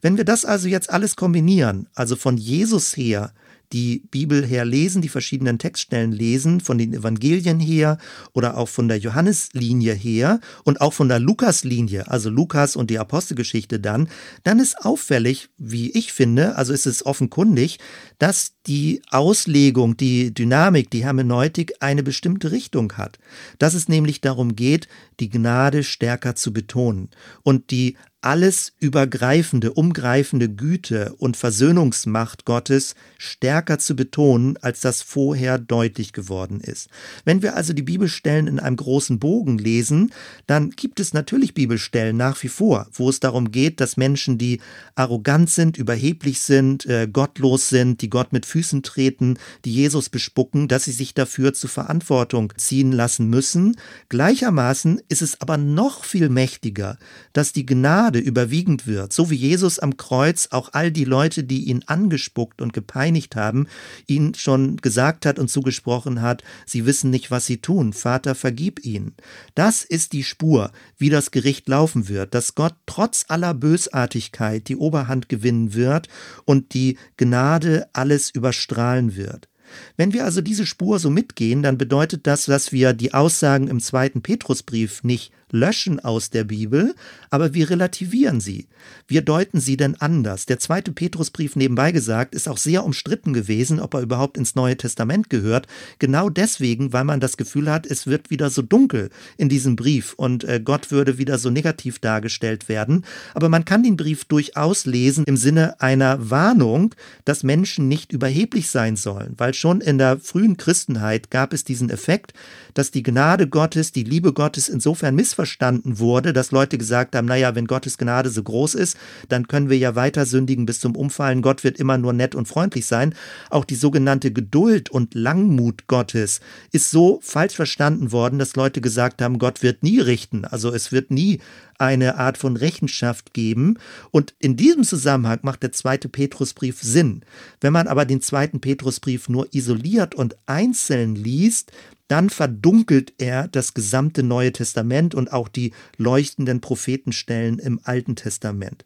Wenn wir das also jetzt alles kombinieren, also von Jesus her die Bibel her lesen, die verschiedenen Textstellen lesen, von den Evangelien her oder auch von der Johanneslinie her und auch von der Lukaslinie, also Lukas und die Apostelgeschichte dann, dann ist auffällig, wie ich finde, also ist es offenkundig, dass die Auslegung, die Dynamik, die Hermeneutik eine bestimmte Richtung hat. Dass es nämlich darum geht, die Gnade stärker zu betonen und die alles übergreifende, umgreifende Güte und Versöhnungsmacht Gottes stärker zu betonen, als das vorher deutlich geworden ist. Wenn wir also die Bibelstellen in einem großen Bogen lesen, dann gibt es natürlich Bibelstellen nach wie vor, wo es darum geht, dass Menschen, die arrogant sind, überheblich sind, äh, gottlos sind, die Gott mit Füßen treten, die Jesus bespucken, dass sie sich dafür zur Verantwortung ziehen lassen müssen. Gleichermaßen ist es aber noch viel mächtiger, dass die Gnade Gnade überwiegend wird, so wie Jesus am Kreuz auch all die Leute, die ihn angespuckt und gepeinigt haben, ihn schon gesagt hat und zugesprochen hat, sie wissen nicht, was sie tun, Vater, vergib ihnen. Das ist die Spur, wie das Gericht laufen wird, dass Gott trotz aller Bösartigkeit die Oberhand gewinnen wird und die Gnade alles überstrahlen wird. Wenn wir also diese Spur so mitgehen, dann bedeutet das, dass wir die Aussagen im zweiten Petrusbrief nicht löschen aus der Bibel, aber wir relativieren sie. Wir deuten sie denn anders. Der zweite Petrusbrief nebenbei gesagt ist auch sehr umstritten gewesen, ob er überhaupt ins Neue Testament gehört. Genau deswegen, weil man das Gefühl hat, es wird wieder so dunkel in diesem Brief und äh, Gott würde wieder so negativ dargestellt werden. Aber man kann den Brief durchaus lesen im Sinne einer Warnung, dass Menschen nicht überheblich sein sollen, weil schon in der frühen Christenheit gab es diesen Effekt, dass die Gnade Gottes, die Liebe Gottes insofern missverstanden missverstanden wurde, dass Leute gesagt haben, naja, wenn Gottes Gnade so groß ist, dann können wir ja weiter sündigen bis zum Umfallen. Gott wird immer nur nett und freundlich sein. Auch die sogenannte Geduld und Langmut Gottes ist so falsch verstanden worden, dass Leute gesagt haben, Gott wird nie richten. Also es wird nie eine Art von Rechenschaft geben. Und in diesem Zusammenhang macht der zweite Petrusbrief Sinn. Wenn man aber den zweiten Petrusbrief nur isoliert und einzeln liest, dann verdunkelt er das gesamte Neue Testament und auch die leuchtenden Prophetenstellen im Alten Testament.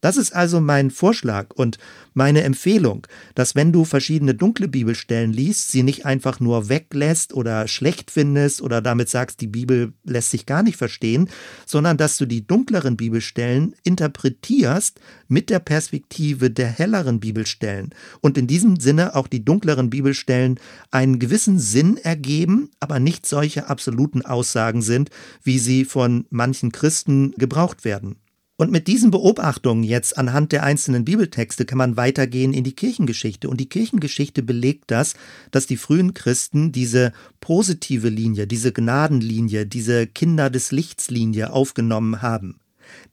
Das ist also mein Vorschlag und meine Empfehlung, dass wenn du verschiedene dunkle Bibelstellen liest, sie nicht einfach nur weglässt oder schlecht findest oder damit sagst, die Bibel lässt sich gar nicht verstehen, sondern dass du die dunkleren Bibelstellen interpretierst mit der Perspektive der helleren Bibelstellen und in diesem Sinne auch die dunkleren Bibelstellen einen gewissen Sinn ergeben, aber nicht solche absoluten Aussagen sind, wie sie von manchen Christen gebraucht werden. Und mit diesen Beobachtungen jetzt anhand der einzelnen Bibeltexte kann man weitergehen in die Kirchengeschichte. Und die Kirchengeschichte belegt das, dass die frühen Christen diese positive Linie, diese Gnadenlinie, diese Kinder des Lichts Linie aufgenommen haben.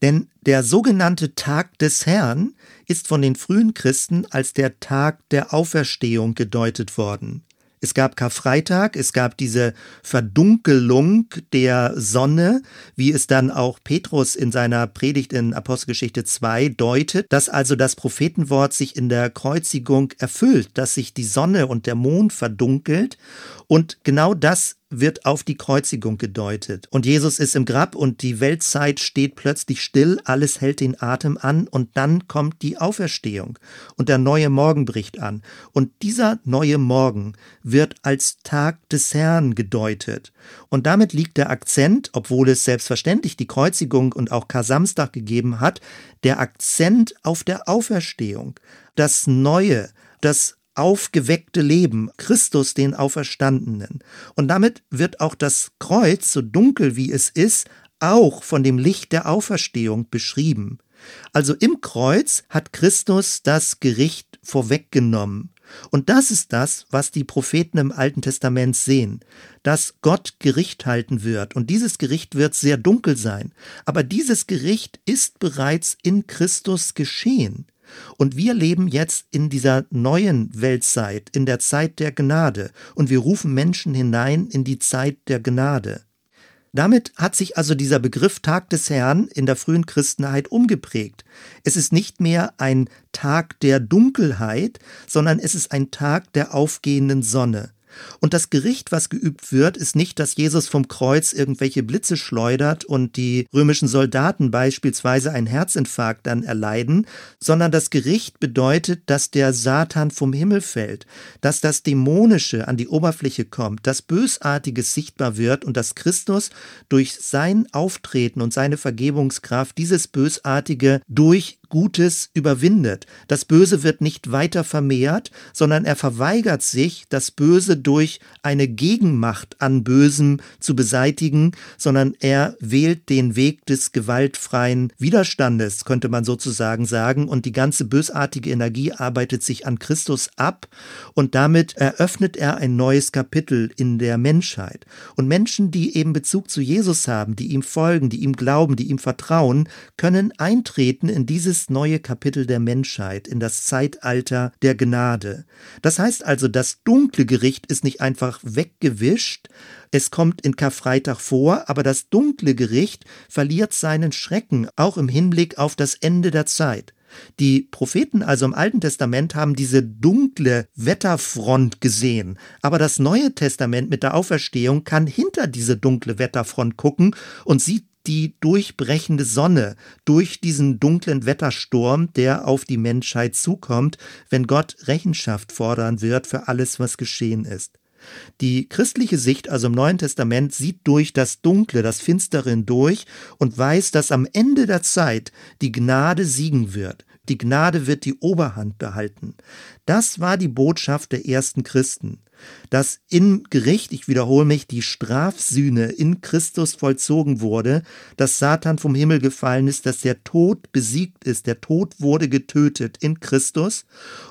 Denn der sogenannte Tag des Herrn ist von den frühen Christen als der Tag der Auferstehung gedeutet worden. Es gab Karfreitag, es gab diese Verdunkelung der Sonne, wie es dann auch Petrus in seiner Predigt in Apostelgeschichte 2 deutet, dass also das Prophetenwort sich in der Kreuzigung erfüllt, dass sich die Sonne und der Mond verdunkelt. Und genau das wird auf die Kreuzigung gedeutet. Und Jesus ist im Grab und die Weltzeit steht plötzlich still, alles hält den Atem an und dann kommt die Auferstehung und der neue Morgen bricht an. Und dieser neue Morgen wird als Tag des Herrn gedeutet. Und damit liegt der Akzent, obwohl es selbstverständlich die Kreuzigung und auch Kar-Samstag gegeben hat, der Akzent auf der Auferstehung. Das Neue, das aufgeweckte Leben, Christus den Auferstandenen. Und damit wird auch das Kreuz, so dunkel wie es ist, auch von dem Licht der Auferstehung beschrieben. Also im Kreuz hat Christus das Gericht vorweggenommen. Und das ist das, was die Propheten im Alten Testament sehen, dass Gott Gericht halten wird. Und dieses Gericht wird sehr dunkel sein. Aber dieses Gericht ist bereits in Christus geschehen. Und wir leben jetzt in dieser neuen Weltzeit, in der Zeit der Gnade, und wir rufen Menschen hinein in die Zeit der Gnade. Damit hat sich also dieser Begriff Tag des Herrn in der frühen Christenheit umgeprägt. Es ist nicht mehr ein Tag der Dunkelheit, sondern es ist ein Tag der aufgehenden Sonne. Und das Gericht, was geübt wird, ist nicht, dass Jesus vom Kreuz irgendwelche Blitze schleudert und die römischen Soldaten beispielsweise einen Herzinfarkt dann erleiden, sondern das Gericht bedeutet, dass der Satan vom Himmel fällt, dass das Dämonische an die Oberfläche kommt, dass Bösartiges sichtbar wird und dass Christus durch sein Auftreten und seine Vergebungskraft dieses Bösartige durch Gutes überwindet. Das Böse wird nicht weiter vermehrt, sondern er verweigert sich, das Böse durch eine Gegenmacht an Bösem zu beseitigen, sondern er wählt den Weg des gewaltfreien Widerstandes, könnte man sozusagen sagen, und die ganze bösartige Energie arbeitet sich an Christus ab und damit eröffnet er ein neues Kapitel in der Menschheit. Und Menschen, die eben Bezug zu Jesus haben, die ihm folgen, die ihm glauben, die ihm vertrauen, können eintreten in dieses dieses neue Kapitel der Menschheit, in das Zeitalter der Gnade. Das heißt also, das dunkle Gericht ist nicht einfach weggewischt, es kommt in Karfreitag vor, aber das dunkle Gericht verliert seinen Schrecken, auch im Hinblick auf das Ende der Zeit. Die Propheten also im Alten Testament haben diese dunkle Wetterfront gesehen, aber das Neue Testament mit der Auferstehung kann hinter diese dunkle Wetterfront gucken und sieht die durchbrechende Sonne durch diesen dunklen Wettersturm, der auf die Menschheit zukommt, wenn Gott Rechenschaft fordern wird für alles, was geschehen ist. Die christliche Sicht, also im Neuen Testament, sieht durch das Dunkle, das Finstere hindurch und weiß, dass am Ende der Zeit die Gnade siegen wird. Die Gnade wird die Oberhand behalten. Das war die Botschaft der ersten Christen dass im Gericht, ich wiederhole mich, die Strafsühne in Christus vollzogen wurde, dass Satan vom Himmel gefallen ist, dass der Tod besiegt ist, der Tod wurde getötet in Christus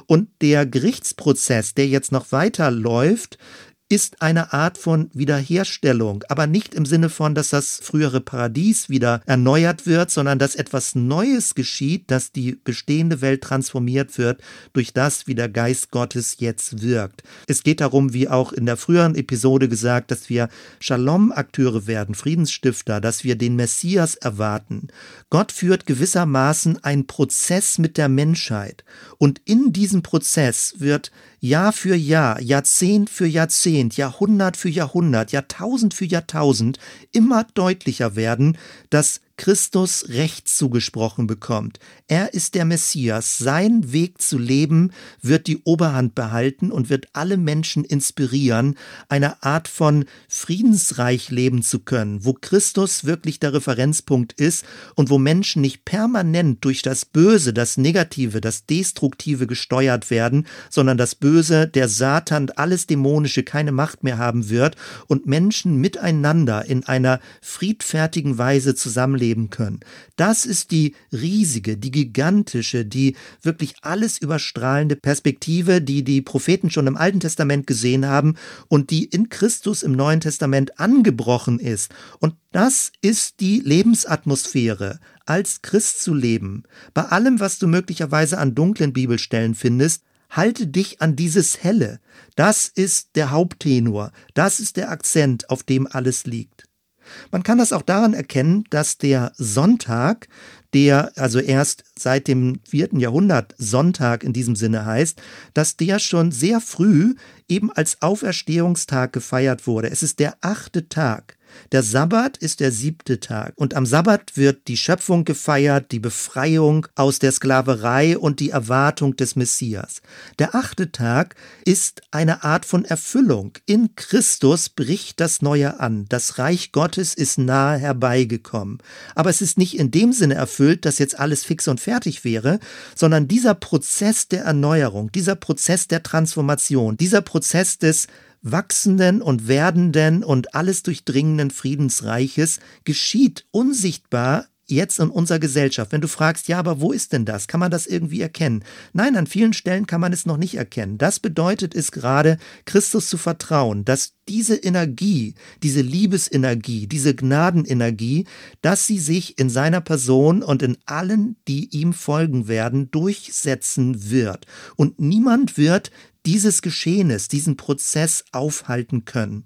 und der Gerichtsprozess, der jetzt noch weiter läuft, ist eine Art von Wiederherstellung, aber nicht im Sinne von, dass das frühere Paradies wieder erneuert wird, sondern dass etwas Neues geschieht, dass die bestehende Welt transformiert wird durch das, wie der Geist Gottes jetzt wirkt. Es geht darum, wie auch in der früheren Episode gesagt, dass wir Shalom-Akteure werden, Friedensstifter, dass wir den Messias erwarten. Gott führt gewissermaßen einen Prozess mit der Menschheit und in diesem Prozess wird Jahr für Jahr, Jahrzehnt für Jahrzehnt, Jahrhundert für Jahrhundert, Jahrtausend für Jahrtausend immer deutlicher werden, dass Christus Recht zugesprochen bekommt. Er ist der Messias. Sein Weg zu leben wird die Oberhand behalten und wird alle Menschen inspirieren, eine Art von Friedensreich leben zu können, wo Christus wirklich der Referenzpunkt ist und wo Menschen nicht permanent durch das Böse, das Negative, das Destruktive gesteuert werden, sondern das Böse, der Satan, alles Dämonische keine Macht mehr haben wird und Menschen miteinander in einer friedfertigen Weise zusammenleben leben können. Das ist die riesige, die gigantische, die wirklich alles überstrahlende Perspektive, die die Propheten schon im Alten Testament gesehen haben und die in Christus im Neuen Testament angebrochen ist. Und das ist die Lebensatmosphäre, als Christ zu leben. Bei allem, was du möglicherweise an dunklen Bibelstellen findest, halte dich an dieses Helle. Das ist der Haupttenor, das ist der Akzent, auf dem alles liegt. Man kann das auch daran erkennen, dass der Sonntag, der also erst seit dem vierten Jahrhundert Sonntag in diesem Sinne heißt, dass der schon sehr früh eben als Auferstehungstag gefeiert wurde. Es ist der achte Tag. Der Sabbat ist der siebte Tag und am Sabbat wird die Schöpfung gefeiert, die Befreiung aus der Sklaverei und die Erwartung des Messias. Der achte Tag ist eine Art von Erfüllung. In Christus bricht das Neue an. Das Reich Gottes ist nahe herbeigekommen. Aber es ist nicht in dem Sinne erfüllt, dass jetzt alles fix und fertig wäre, sondern dieser Prozess der Erneuerung, dieser Prozess der Transformation, dieser Prozess des wachsenden und werdenden und alles durchdringenden Friedensreiches geschieht unsichtbar jetzt in unserer Gesellschaft. Wenn du fragst, ja, aber wo ist denn das? Kann man das irgendwie erkennen? Nein, an vielen Stellen kann man es noch nicht erkennen. Das bedeutet es gerade, Christus zu vertrauen, dass diese Energie, diese Liebesenergie, diese Gnadenenergie, dass sie sich in seiner Person und in allen, die ihm folgen werden, durchsetzen wird. Und niemand wird dieses Geschehnis, diesen Prozess aufhalten können.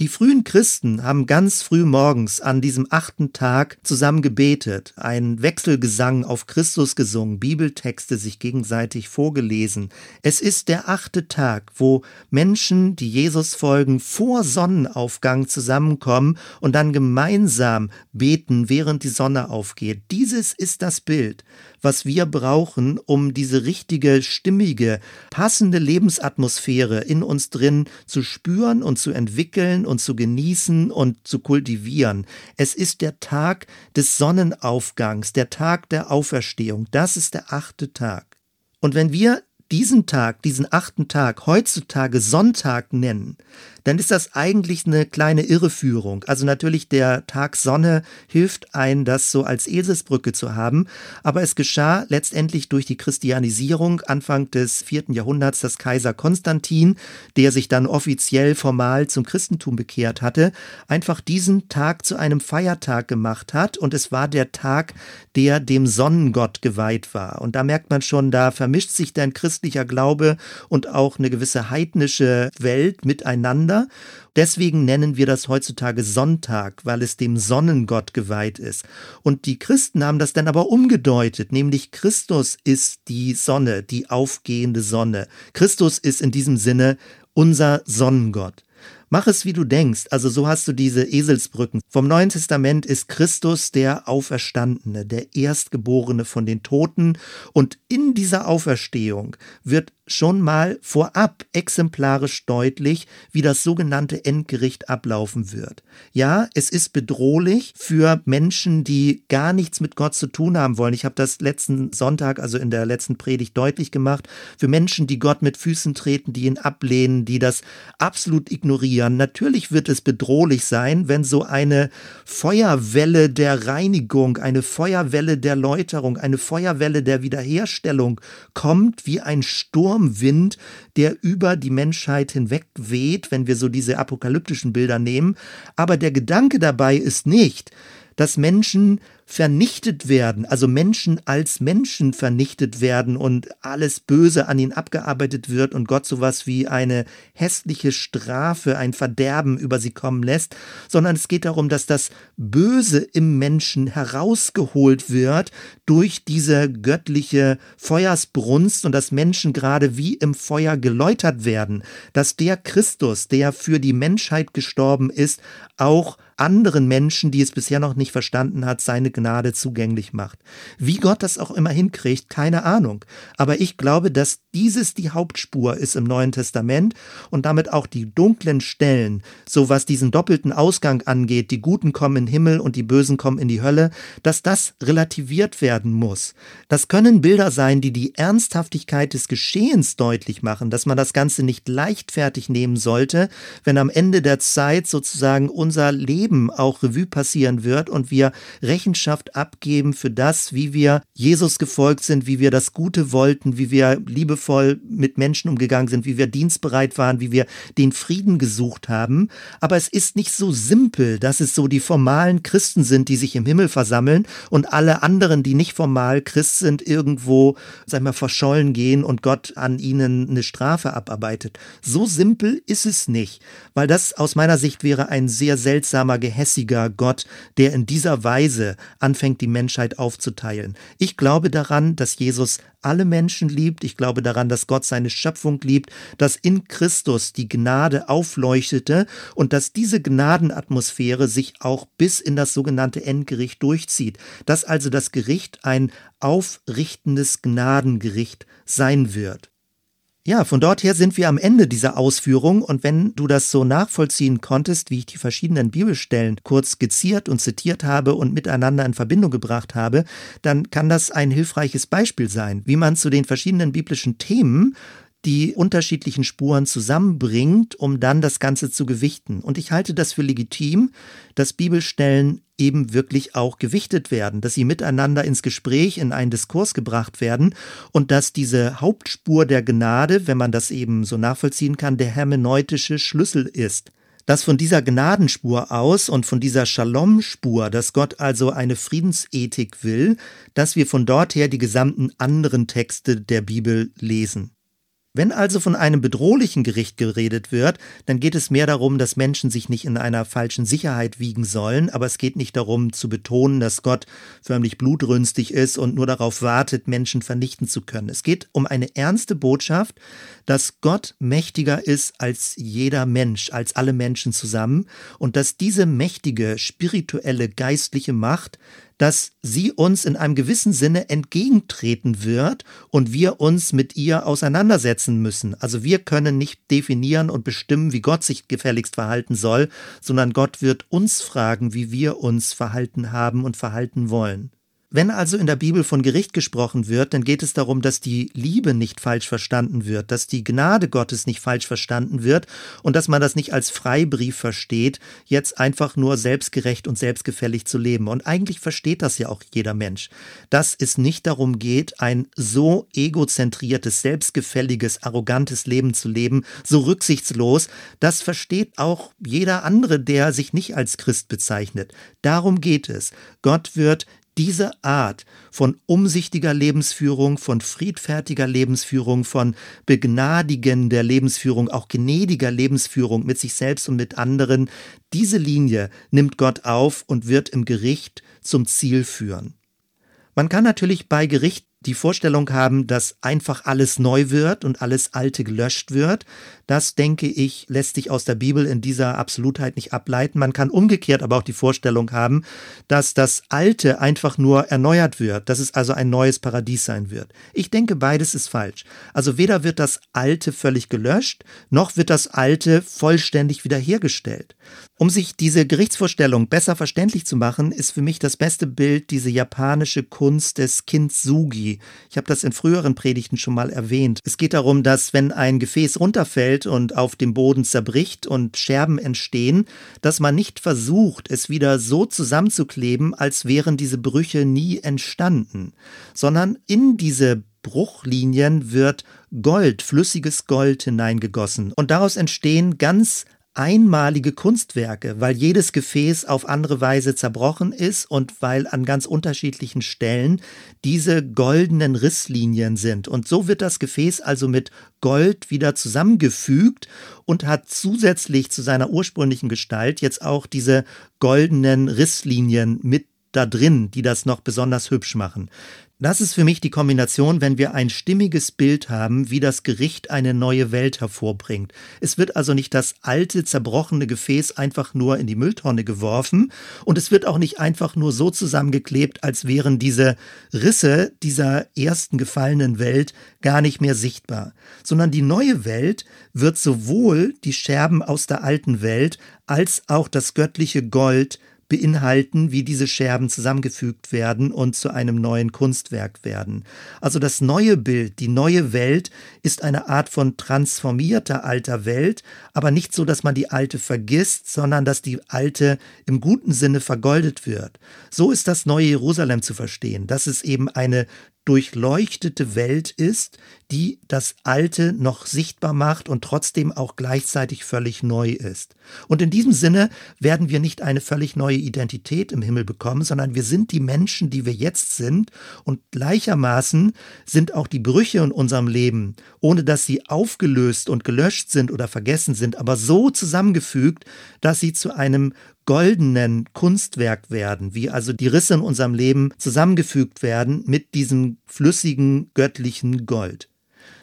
Die frühen Christen haben ganz früh morgens an diesem achten Tag zusammen gebetet, einen Wechselgesang auf Christus gesungen, Bibeltexte sich gegenseitig vorgelesen. Es ist der achte Tag, wo Menschen, die Jesus folgen, vor Sonnenaufgang zusammenkommen und dann gemeinsam beten, während die Sonne aufgeht. Dieses ist das Bild was wir brauchen, um diese richtige, stimmige, passende Lebensatmosphäre in uns drin zu spüren und zu entwickeln und zu genießen und zu kultivieren. Es ist der Tag des Sonnenaufgangs, der Tag der Auferstehung. Das ist der achte Tag. Und wenn wir diesen Tag, diesen achten Tag heutzutage Sonntag nennen, dann ist das eigentlich eine kleine Irreführung. Also natürlich der Tag Sonne hilft ein, das so als Eselsbrücke zu haben, aber es geschah letztendlich durch die Christianisierung Anfang des vierten Jahrhunderts, dass Kaiser Konstantin, der sich dann offiziell formal zum Christentum bekehrt hatte, einfach diesen Tag zu einem Feiertag gemacht hat und es war der Tag, der dem Sonnengott geweiht war. Und da merkt man schon, da vermischt sich dein christlicher Glaube und auch eine gewisse heidnische Welt miteinander miteinander. Deswegen nennen wir das heutzutage Sonntag, weil es dem Sonnengott geweiht ist. Und die Christen haben das dann aber umgedeutet, nämlich Christus ist die Sonne, die aufgehende Sonne. Christus ist in diesem Sinne unser Sonnengott. Mach es, wie du denkst. Also so hast du diese Eselsbrücken. Vom Neuen Testament ist Christus der Auferstandene, der Erstgeborene von den Toten. Und in dieser Auferstehung wird schon mal vorab exemplarisch deutlich, wie das sogenannte Endgericht ablaufen wird. Ja, es ist bedrohlich für Menschen, die gar nichts mit Gott zu tun haben wollen. Ich habe das letzten Sonntag, also in der letzten Predigt deutlich gemacht, für Menschen, die Gott mit Füßen treten, die ihn ablehnen, die das absolut ignorieren. Natürlich wird es bedrohlich sein, wenn so eine Feuerwelle der Reinigung, eine Feuerwelle der Läuterung, eine Feuerwelle der Wiederherstellung kommt wie ein Sturm Sturmwind, der über die Menschheit hinweg weht, wenn wir so diese apokalyptischen Bilder nehmen. Aber der Gedanke dabei ist nicht, dass Menschen vernichtet werden, also Menschen als Menschen vernichtet werden und alles Böse an ihnen abgearbeitet wird und Gott sowas wie eine hässliche Strafe, ein Verderben über sie kommen lässt, sondern es geht darum, dass das Böse im Menschen herausgeholt wird durch diese göttliche Feuersbrunst und dass Menschen gerade wie im Feuer geläutert werden, dass der Christus, der für die Menschheit gestorben ist, auch anderen Menschen, die es bisher noch nicht verstanden hat, seine Gnade zugänglich macht. Wie Gott das auch immer hinkriegt, keine Ahnung. Aber ich glaube, dass dieses die Hauptspur ist im Neuen Testament und damit auch die dunklen Stellen, so was diesen doppelten Ausgang angeht, die Guten kommen in den Himmel und die Bösen kommen in die Hölle, dass das relativiert werden muss. Das können Bilder sein, die die Ernsthaftigkeit des Geschehens deutlich machen, dass man das Ganze nicht leichtfertig nehmen sollte, wenn am Ende der Zeit sozusagen unser Leben auch Revue passieren wird und wir Rechenschaft Rechenschaft abgeben für das, wie wir Jesus gefolgt sind, wie wir das Gute wollten, wie wir liebevoll mit Menschen umgegangen sind, wie wir dienstbereit waren, wie wir den Frieden gesucht haben. Aber es ist nicht so simpel, dass es so die formalen Christen sind, die sich im Himmel versammeln und alle anderen, die nicht formal Christ sind, irgendwo, sag mal, verschollen gehen und Gott an ihnen eine Strafe abarbeitet. So simpel ist es nicht, weil das aus meiner Sicht wäre ein sehr seltsamer, gehässiger Gott, der in dieser Weise anfängt, die Menschheit aufzuteilen. Ich glaube daran, dass Jesus alle Menschen liebt. Ich glaube daran, dass Gott seine Schöpfung liebt, dass in Christus die Gnade aufleuchtete und dass diese Gnadenatmosphäre sich auch bis in das sogenannte Endgericht durchzieht. Dass also das Gericht ein aufrichtendes Gnadengericht sein wird. Ja, von dort her sind wir am Ende dieser Ausführung und wenn du das so nachvollziehen konntest, wie ich die verschiedenen Bibelstellen kurz skizziert und zitiert habe und miteinander in Verbindung gebracht habe, dann kann das ein hilfreiches Beispiel sein, wie man zu den verschiedenen biblischen Themen die unterschiedlichen Spuren zusammenbringt, um dann das Ganze zu gewichten. Und ich halte das für legitim, dass Bibelstellen eben wirklich auch gewichtet werden, dass sie miteinander ins Gespräch, in einen Diskurs gebracht werden und dass diese Hauptspur der Gnade, wenn man das eben so nachvollziehen kann, der hermeneutische Schlüssel ist dass von dieser Gnadenspur aus und von dieser Shalom-Spur, dass Gott also eine Friedensethik will, dass wir von dort her die gesamten anderen Texte der Bibel lesen. Wenn also von einem bedrohlichen Gericht geredet wird, dann geht es mehr darum, dass Menschen sich nicht in einer falschen Sicherheit wiegen sollen, aber es geht nicht darum zu betonen, dass Gott förmlich blutrünstig ist und nur darauf wartet, Menschen vernichten zu können. Es geht um eine ernste Botschaft, dass Gott mächtiger ist als jeder Mensch, als alle Menschen zusammen und dass diese mächtige spirituelle geistliche Macht dass sie uns in einem gewissen Sinne entgegentreten wird und wir uns mit ihr auseinandersetzen müssen. Also wir können nicht definieren und bestimmen, wie Gott sich gefälligst verhalten soll, sondern Gott wird uns fragen, wie wir uns verhalten haben und verhalten wollen. Wenn also in der Bibel von Gericht gesprochen wird, dann geht es darum, dass die Liebe nicht falsch verstanden wird, dass die Gnade Gottes nicht falsch verstanden wird und dass man das nicht als Freibrief versteht, jetzt einfach nur selbstgerecht und selbstgefällig zu leben. Und eigentlich versteht das ja auch jeder Mensch, dass es nicht darum geht, ein so egozentriertes, selbstgefälliges, arrogantes Leben zu leben, so rücksichtslos. Das versteht auch jeder andere, der sich nicht als Christ bezeichnet. Darum geht es. Gott wird diese Art von umsichtiger Lebensführung, von friedfertiger Lebensführung, von begnadigender Lebensführung, auch gnädiger Lebensführung mit sich selbst und mit anderen, diese Linie nimmt Gott auf und wird im Gericht zum Ziel führen. Man kann natürlich bei Gericht die Vorstellung haben, dass einfach alles neu wird und alles Alte gelöscht wird. Das, denke ich, lässt sich aus der Bibel in dieser Absolutheit nicht ableiten. Man kann umgekehrt aber auch die Vorstellung haben, dass das Alte einfach nur erneuert wird, dass es also ein neues Paradies sein wird. Ich denke, beides ist falsch. Also weder wird das Alte völlig gelöscht, noch wird das Alte vollständig wiederhergestellt. Um sich diese Gerichtsvorstellung besser verständlich zu machen, ist für mich das beste Bild diese japanische Kunst des Kintsugi. Ich habe das in früheren Predigten schon mal erwähnt. Es geht darum, dass wenn ein Gefäß runterfällt und auf dem Boden zerbricht und Scherben entstehen, dass man nicht versucht, es wieder so zusammenzukleben, als wären diese Brüche nie entstanden, sondern in diese Bruchlinien wird Gold, flüssiges Gold hineingegossen. Und daraus entstehen ganz einmalige Kunstwerke, weil jedes Gefäß auf andere Weise zerbrochen ist und weil an ganz unterschiedlichen Stellen diese goldenen Risslinien sind. Und so wird das Gefäß also mit Gold wieder zusammengefügt und hat zusätzlich zu seiner ursprünglichen Gestalt jetzt auch diese goldenen Risslinien mit da drin, die das noch besonders hübsch machen. Das ist für mich die Kombination, wenn wir ein stimmiges Bild haben, wie das Gericht eine neue Welt hervorbringt. Es wird also nicht das alte, zerbrochene Gefäß einfach nur in die Mülltonne geworfen und es wird auch nicht einfach nur so zusammengeklebt, als wären diese Risse dieser ersten gefallenen Welt gar nicht mehr sichtbar, sondern die neue Welt wird sowohl die Scherben aus der alten Welt als auch das göttliche Gold beinhalten, wie diese Scherben zusammengefügt werden und zu einem neuen Kunstwerk werden. Also das neue Bild, die neue Welt ist eine Art von transformierter alter Welt, aber nicht so, dass man die alte vergisst, sondern dass die alte im guten Sinne vergoldet wird. So ist das neue Jerusalem zu verstehen, dass es eben eine durchleuchtete Welt ist, die das Alte noch sichtbar macht und trotzdem auch gleichzeitig völlig neu ist. Und in diesem Sinne werden wir nicht eine völlig neue Identität im Himmel bekommen, sondern wir sind die Menschen, die wir jetzt sind und gleichermaßen sind auch die Brüche in unserem Leben, ohne dass sie aufgelöst und gelöscht sind oder vergessen sind, aber so zusammengefügt, dass sie zu einem goldenen Kunstwerk werden, wie also die Risse in unserem Leben zusammengefügt werden mit diesem flüssigen göttlichen Gold.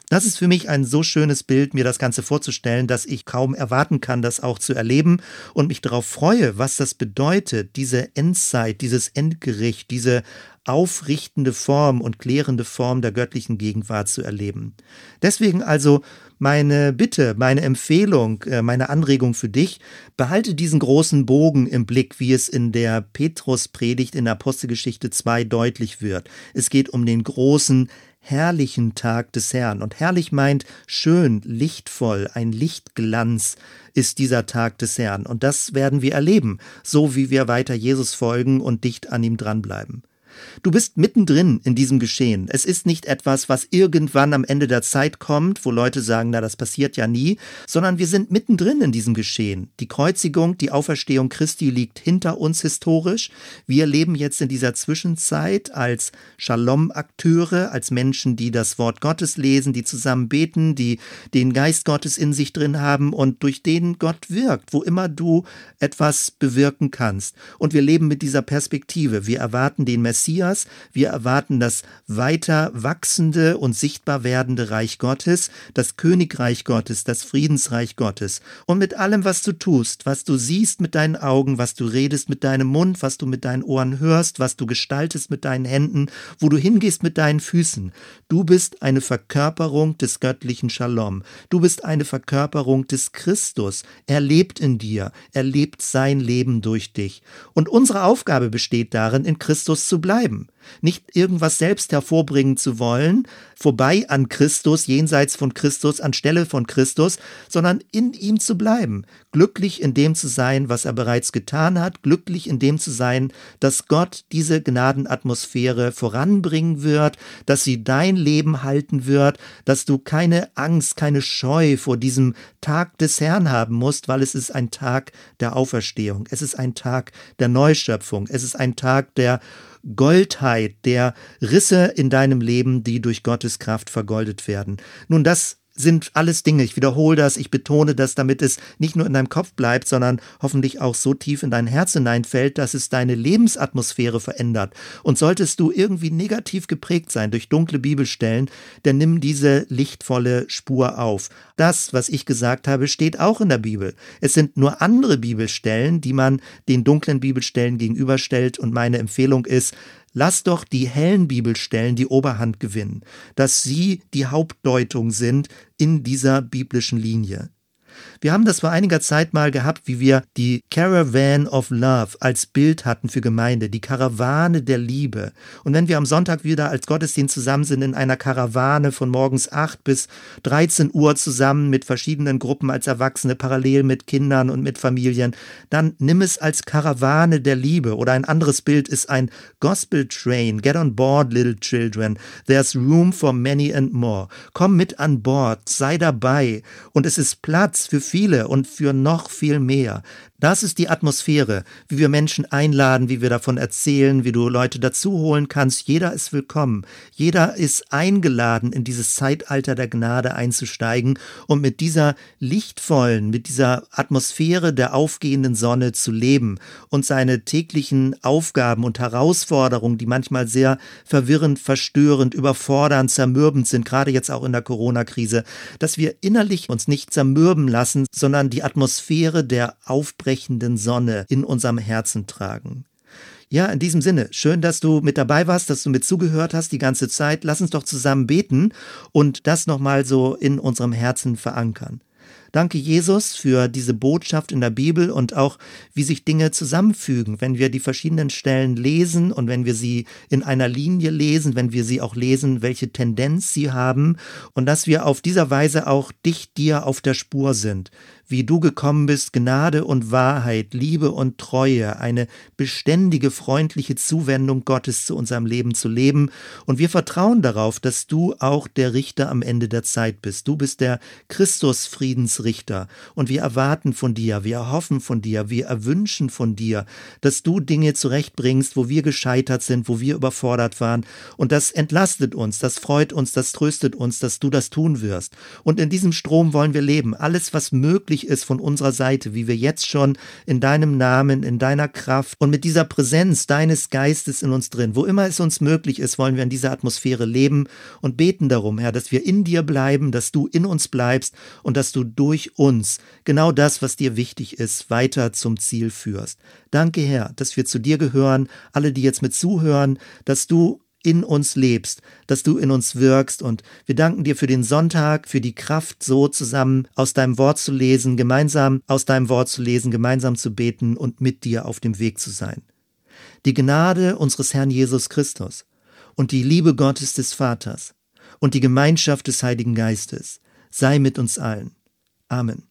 Das ist für mich ein so schönes Bild, mir das Ganze vorzustellen, dass ich kaum erwarten kann, das auch zu erleben und mich darauf freue, was das bedeutet, diese Endzeit, dieses Endgericht, diese aufrichtende Form und klärende Form der göttlichen Gegenwart zu erleben. Deswegen also meine Bitte, meine Empfehlung, äh, meine Anregung für dich, behalte diesen großen Bogen im Blick, wie es in der Petrus-Predigt in Apostelgeschichte 2 deutlich wird. Es geht um den großen herrlichen Tag des Herrn. Und herrlich meint schön, lichtvoll, ein Lichtglanz ist dieser Tag des Herrn. Und das werden wir erleben, so wie wir weiter Jesus folgen und dicht an ihm dranbleiben. Du bist mittendrin in diesem Geschehen. Es ist nicht etwas, was irgendwann am Ende der Zeit kommt, wo Leute sagen, na, das passiert ja nie, sondern wir sind mittendrin in diesem Geschehen. Die Kreuzigung, die Auferstehung Christi liegt hinter uns historisch. Wir leben jetzt in dieser Zwischenzeit als Shalom-Akteure, als Menschen, die das Wort Gottes lesen, die zusammen beten, die den Geist Gottes in sich drin haben und durch den Gott wirkt, wo immer du etwas bewirken kannst. Und wir leben mit dieser Perspektive. Wir erwarten den Messias Messias. Wir erwarten das weiter wachsende und sichtbar werdende Reich Gottes, das Königreich Gottes, das Friedensreich Gottes. Und mit allem, was du tust, was du siehst mit deinen Augen, was du redest mit deinem Mund, was du mit deinen Ohren hörst, was du gestaltest mit deinen Händen, wo du hingehst mit deinen Füßen. Du bist eine Verkörperung des göttlichen Shalom. Du bist eine Verkörperung des Christus. Er lebt in dir. Er lebt sein Leben durch dich. Und unsere Aufgabe besteht darin, in Christus zu bleiben bleiben. Nicht irgendwas selbst hervorbringen zu wollen, vorbei an Christus, jenseits von Christus, anstelle von Christus, sondern in ihm zu bleiben, glücklich in dem zu sein, was er bereits getan hat, glücklich in dem zu sein, dass Gott diese Gnadenatmosphäre voranbringen wird, dass sie dein Leben halten wird, dass du keine Angst, keine Scheu vor diesem Tag des Herrn haben musst, weil es ist ein Tag der Auferstehung, es ist ein Tag der Neuschöpfung, es ist ein Tag der Goldheit, der Risse in deinem Leben, die durch Gottes Kraft vergoldet werden. Nun, das sind alles Dinge. Ich wiederhole das, ich betone das, damit es nicht nur in deinem Kopf bleibt, sondern hoffentlich auch so tief in dein Herz hineinfällt, dass es deine Lebensatmosphäre verändert. Und solltest du irgendwie negativ geprägt sein durch dunkle Bibelstellen, dann nimm diese lichtvolle Spur auf. Das, was ich gesagt habe, steht auch in der Bibel. Es sind nur andere Bibelstellen, die man den dunklen Bibelstellen gegenüberstellt und meine Empfehlung ist, Lass doch die hellen Bibelstellen die Oberhand gewinnen, dass sie die Hauptdeutung sind in dieser biblischen Linie. Wir haben das vor einiger Zeit mal gehabt, wie wir die Caravan of Love als Bild hatten für Gemeinde, die Karawane der Liebe. Und wenn wir am Sonntag wieder als Gottesdienst zusammen sind in einer Karawane von morgens 8 bis 13 Uhr zusammen mit verschiedenen Gruppen als Erwachsene, parallel mit Kindern und mit Familien, dann nimm es als Karawane der Liebe. Oder ein anderes Bild ist ein Gospel Train. Get on board, little children. There's room for many and more. Komm mit an Bord, sei dabei. Und es ist Platz für viele und für noch viel mehr. Das ist die Atmosphäre, wie wir Menschen einladen, wie wir davon erzählen, wie du Leute dazu holen kannst. Jeder ist willkommen. Jeder ist eingeladen, in dieses Zeitalter der Gnade einzusteigen und mit dieser lichtvollen, mit dieser Atmosphäre der aufgehenden Sonne zu leben und seine täglichen Aufgaben und Herausforderungen, die manchmal sehr verwirrend, verstörend, überfordernd, zermürbend sind, gerade jetzt auch in der Corona-Krise, dass wir innerlich uns nicht zermürben lassen, sondern die Atmosphäre der Aufbrechung aufbrechenden Sonne in unserem Herzen tragen. Ja, in diesem Sinne, schön, dass du mit dabei warst, dass du mit zugehört hast die ganze Zeit. Lass uns doch zusammen beten und das nochmal so in unserem Herzen verankern. Danke, Jesus, für diese Botschaft in der Bibel und auch, wie sich Dinge zusammenfügen, wenn wir die verschiedenen Stellen lesen und wenn wir sie in einer Linie lesen, wenn wir sie auch lesen, welche Tendenz sie haben und dass wir auf dieser Weise auch dicht dir auf der Spur sind wie du gekommen bist, Gnade und Wahrheit, Liebe und Treue, eine beständige, freundliche Zuwendung Gottes zu unserem Leben zu leben. Und wir vertrauen darauf, dass du auch der Richter am Ende der Zeit bist. Du bist der Christus-Friedensrichter. Und wir erwarten von dir, wir erhoffen von dir, wir erwünschen von dir, dass du Dinge zurechtbringst, wo wir gescheitert sind, wo wir überfordert waren. Und das entlastet uns, das freut uns, das tröstet uns, dass du das tun wirst. Und in diesem Strom wollen wir leben. Alles, was möglich möglich ist von unserer Seite, wie wir jetzt schon in deinem Namen, in deiner Kraft und mit dieser Präsenz deines Geistes in uns drin, wo immer es uns möglich ist, wollen wir in dieser Atmosphäre leben und beten darum, Herr, dass wir in dir bleiben, dass du in uns bleibst und dass du durch uns genau das, was dir wichtig ist, weiter zum Ziel führst. Danke, Herr, dass wir zu dir gehören, alle, die jetzt mit zuhören, dass du in uns lebst, dass du in uns wirkst. Und wir danken dir für den Sonntag, für die Kraft, so zusammen aus deinem Wort zu lesen, gemeinsam aus deinem Wort zu lesen, gemeinsam zu beten und mit dir auf dem Weg zu sein. Die Gnade unseres Herrn Jesus Christus und die Liebe Gottes des Vaters und die Gemeinschaft des Heiligen Geistes sei mit uns allen. Amen.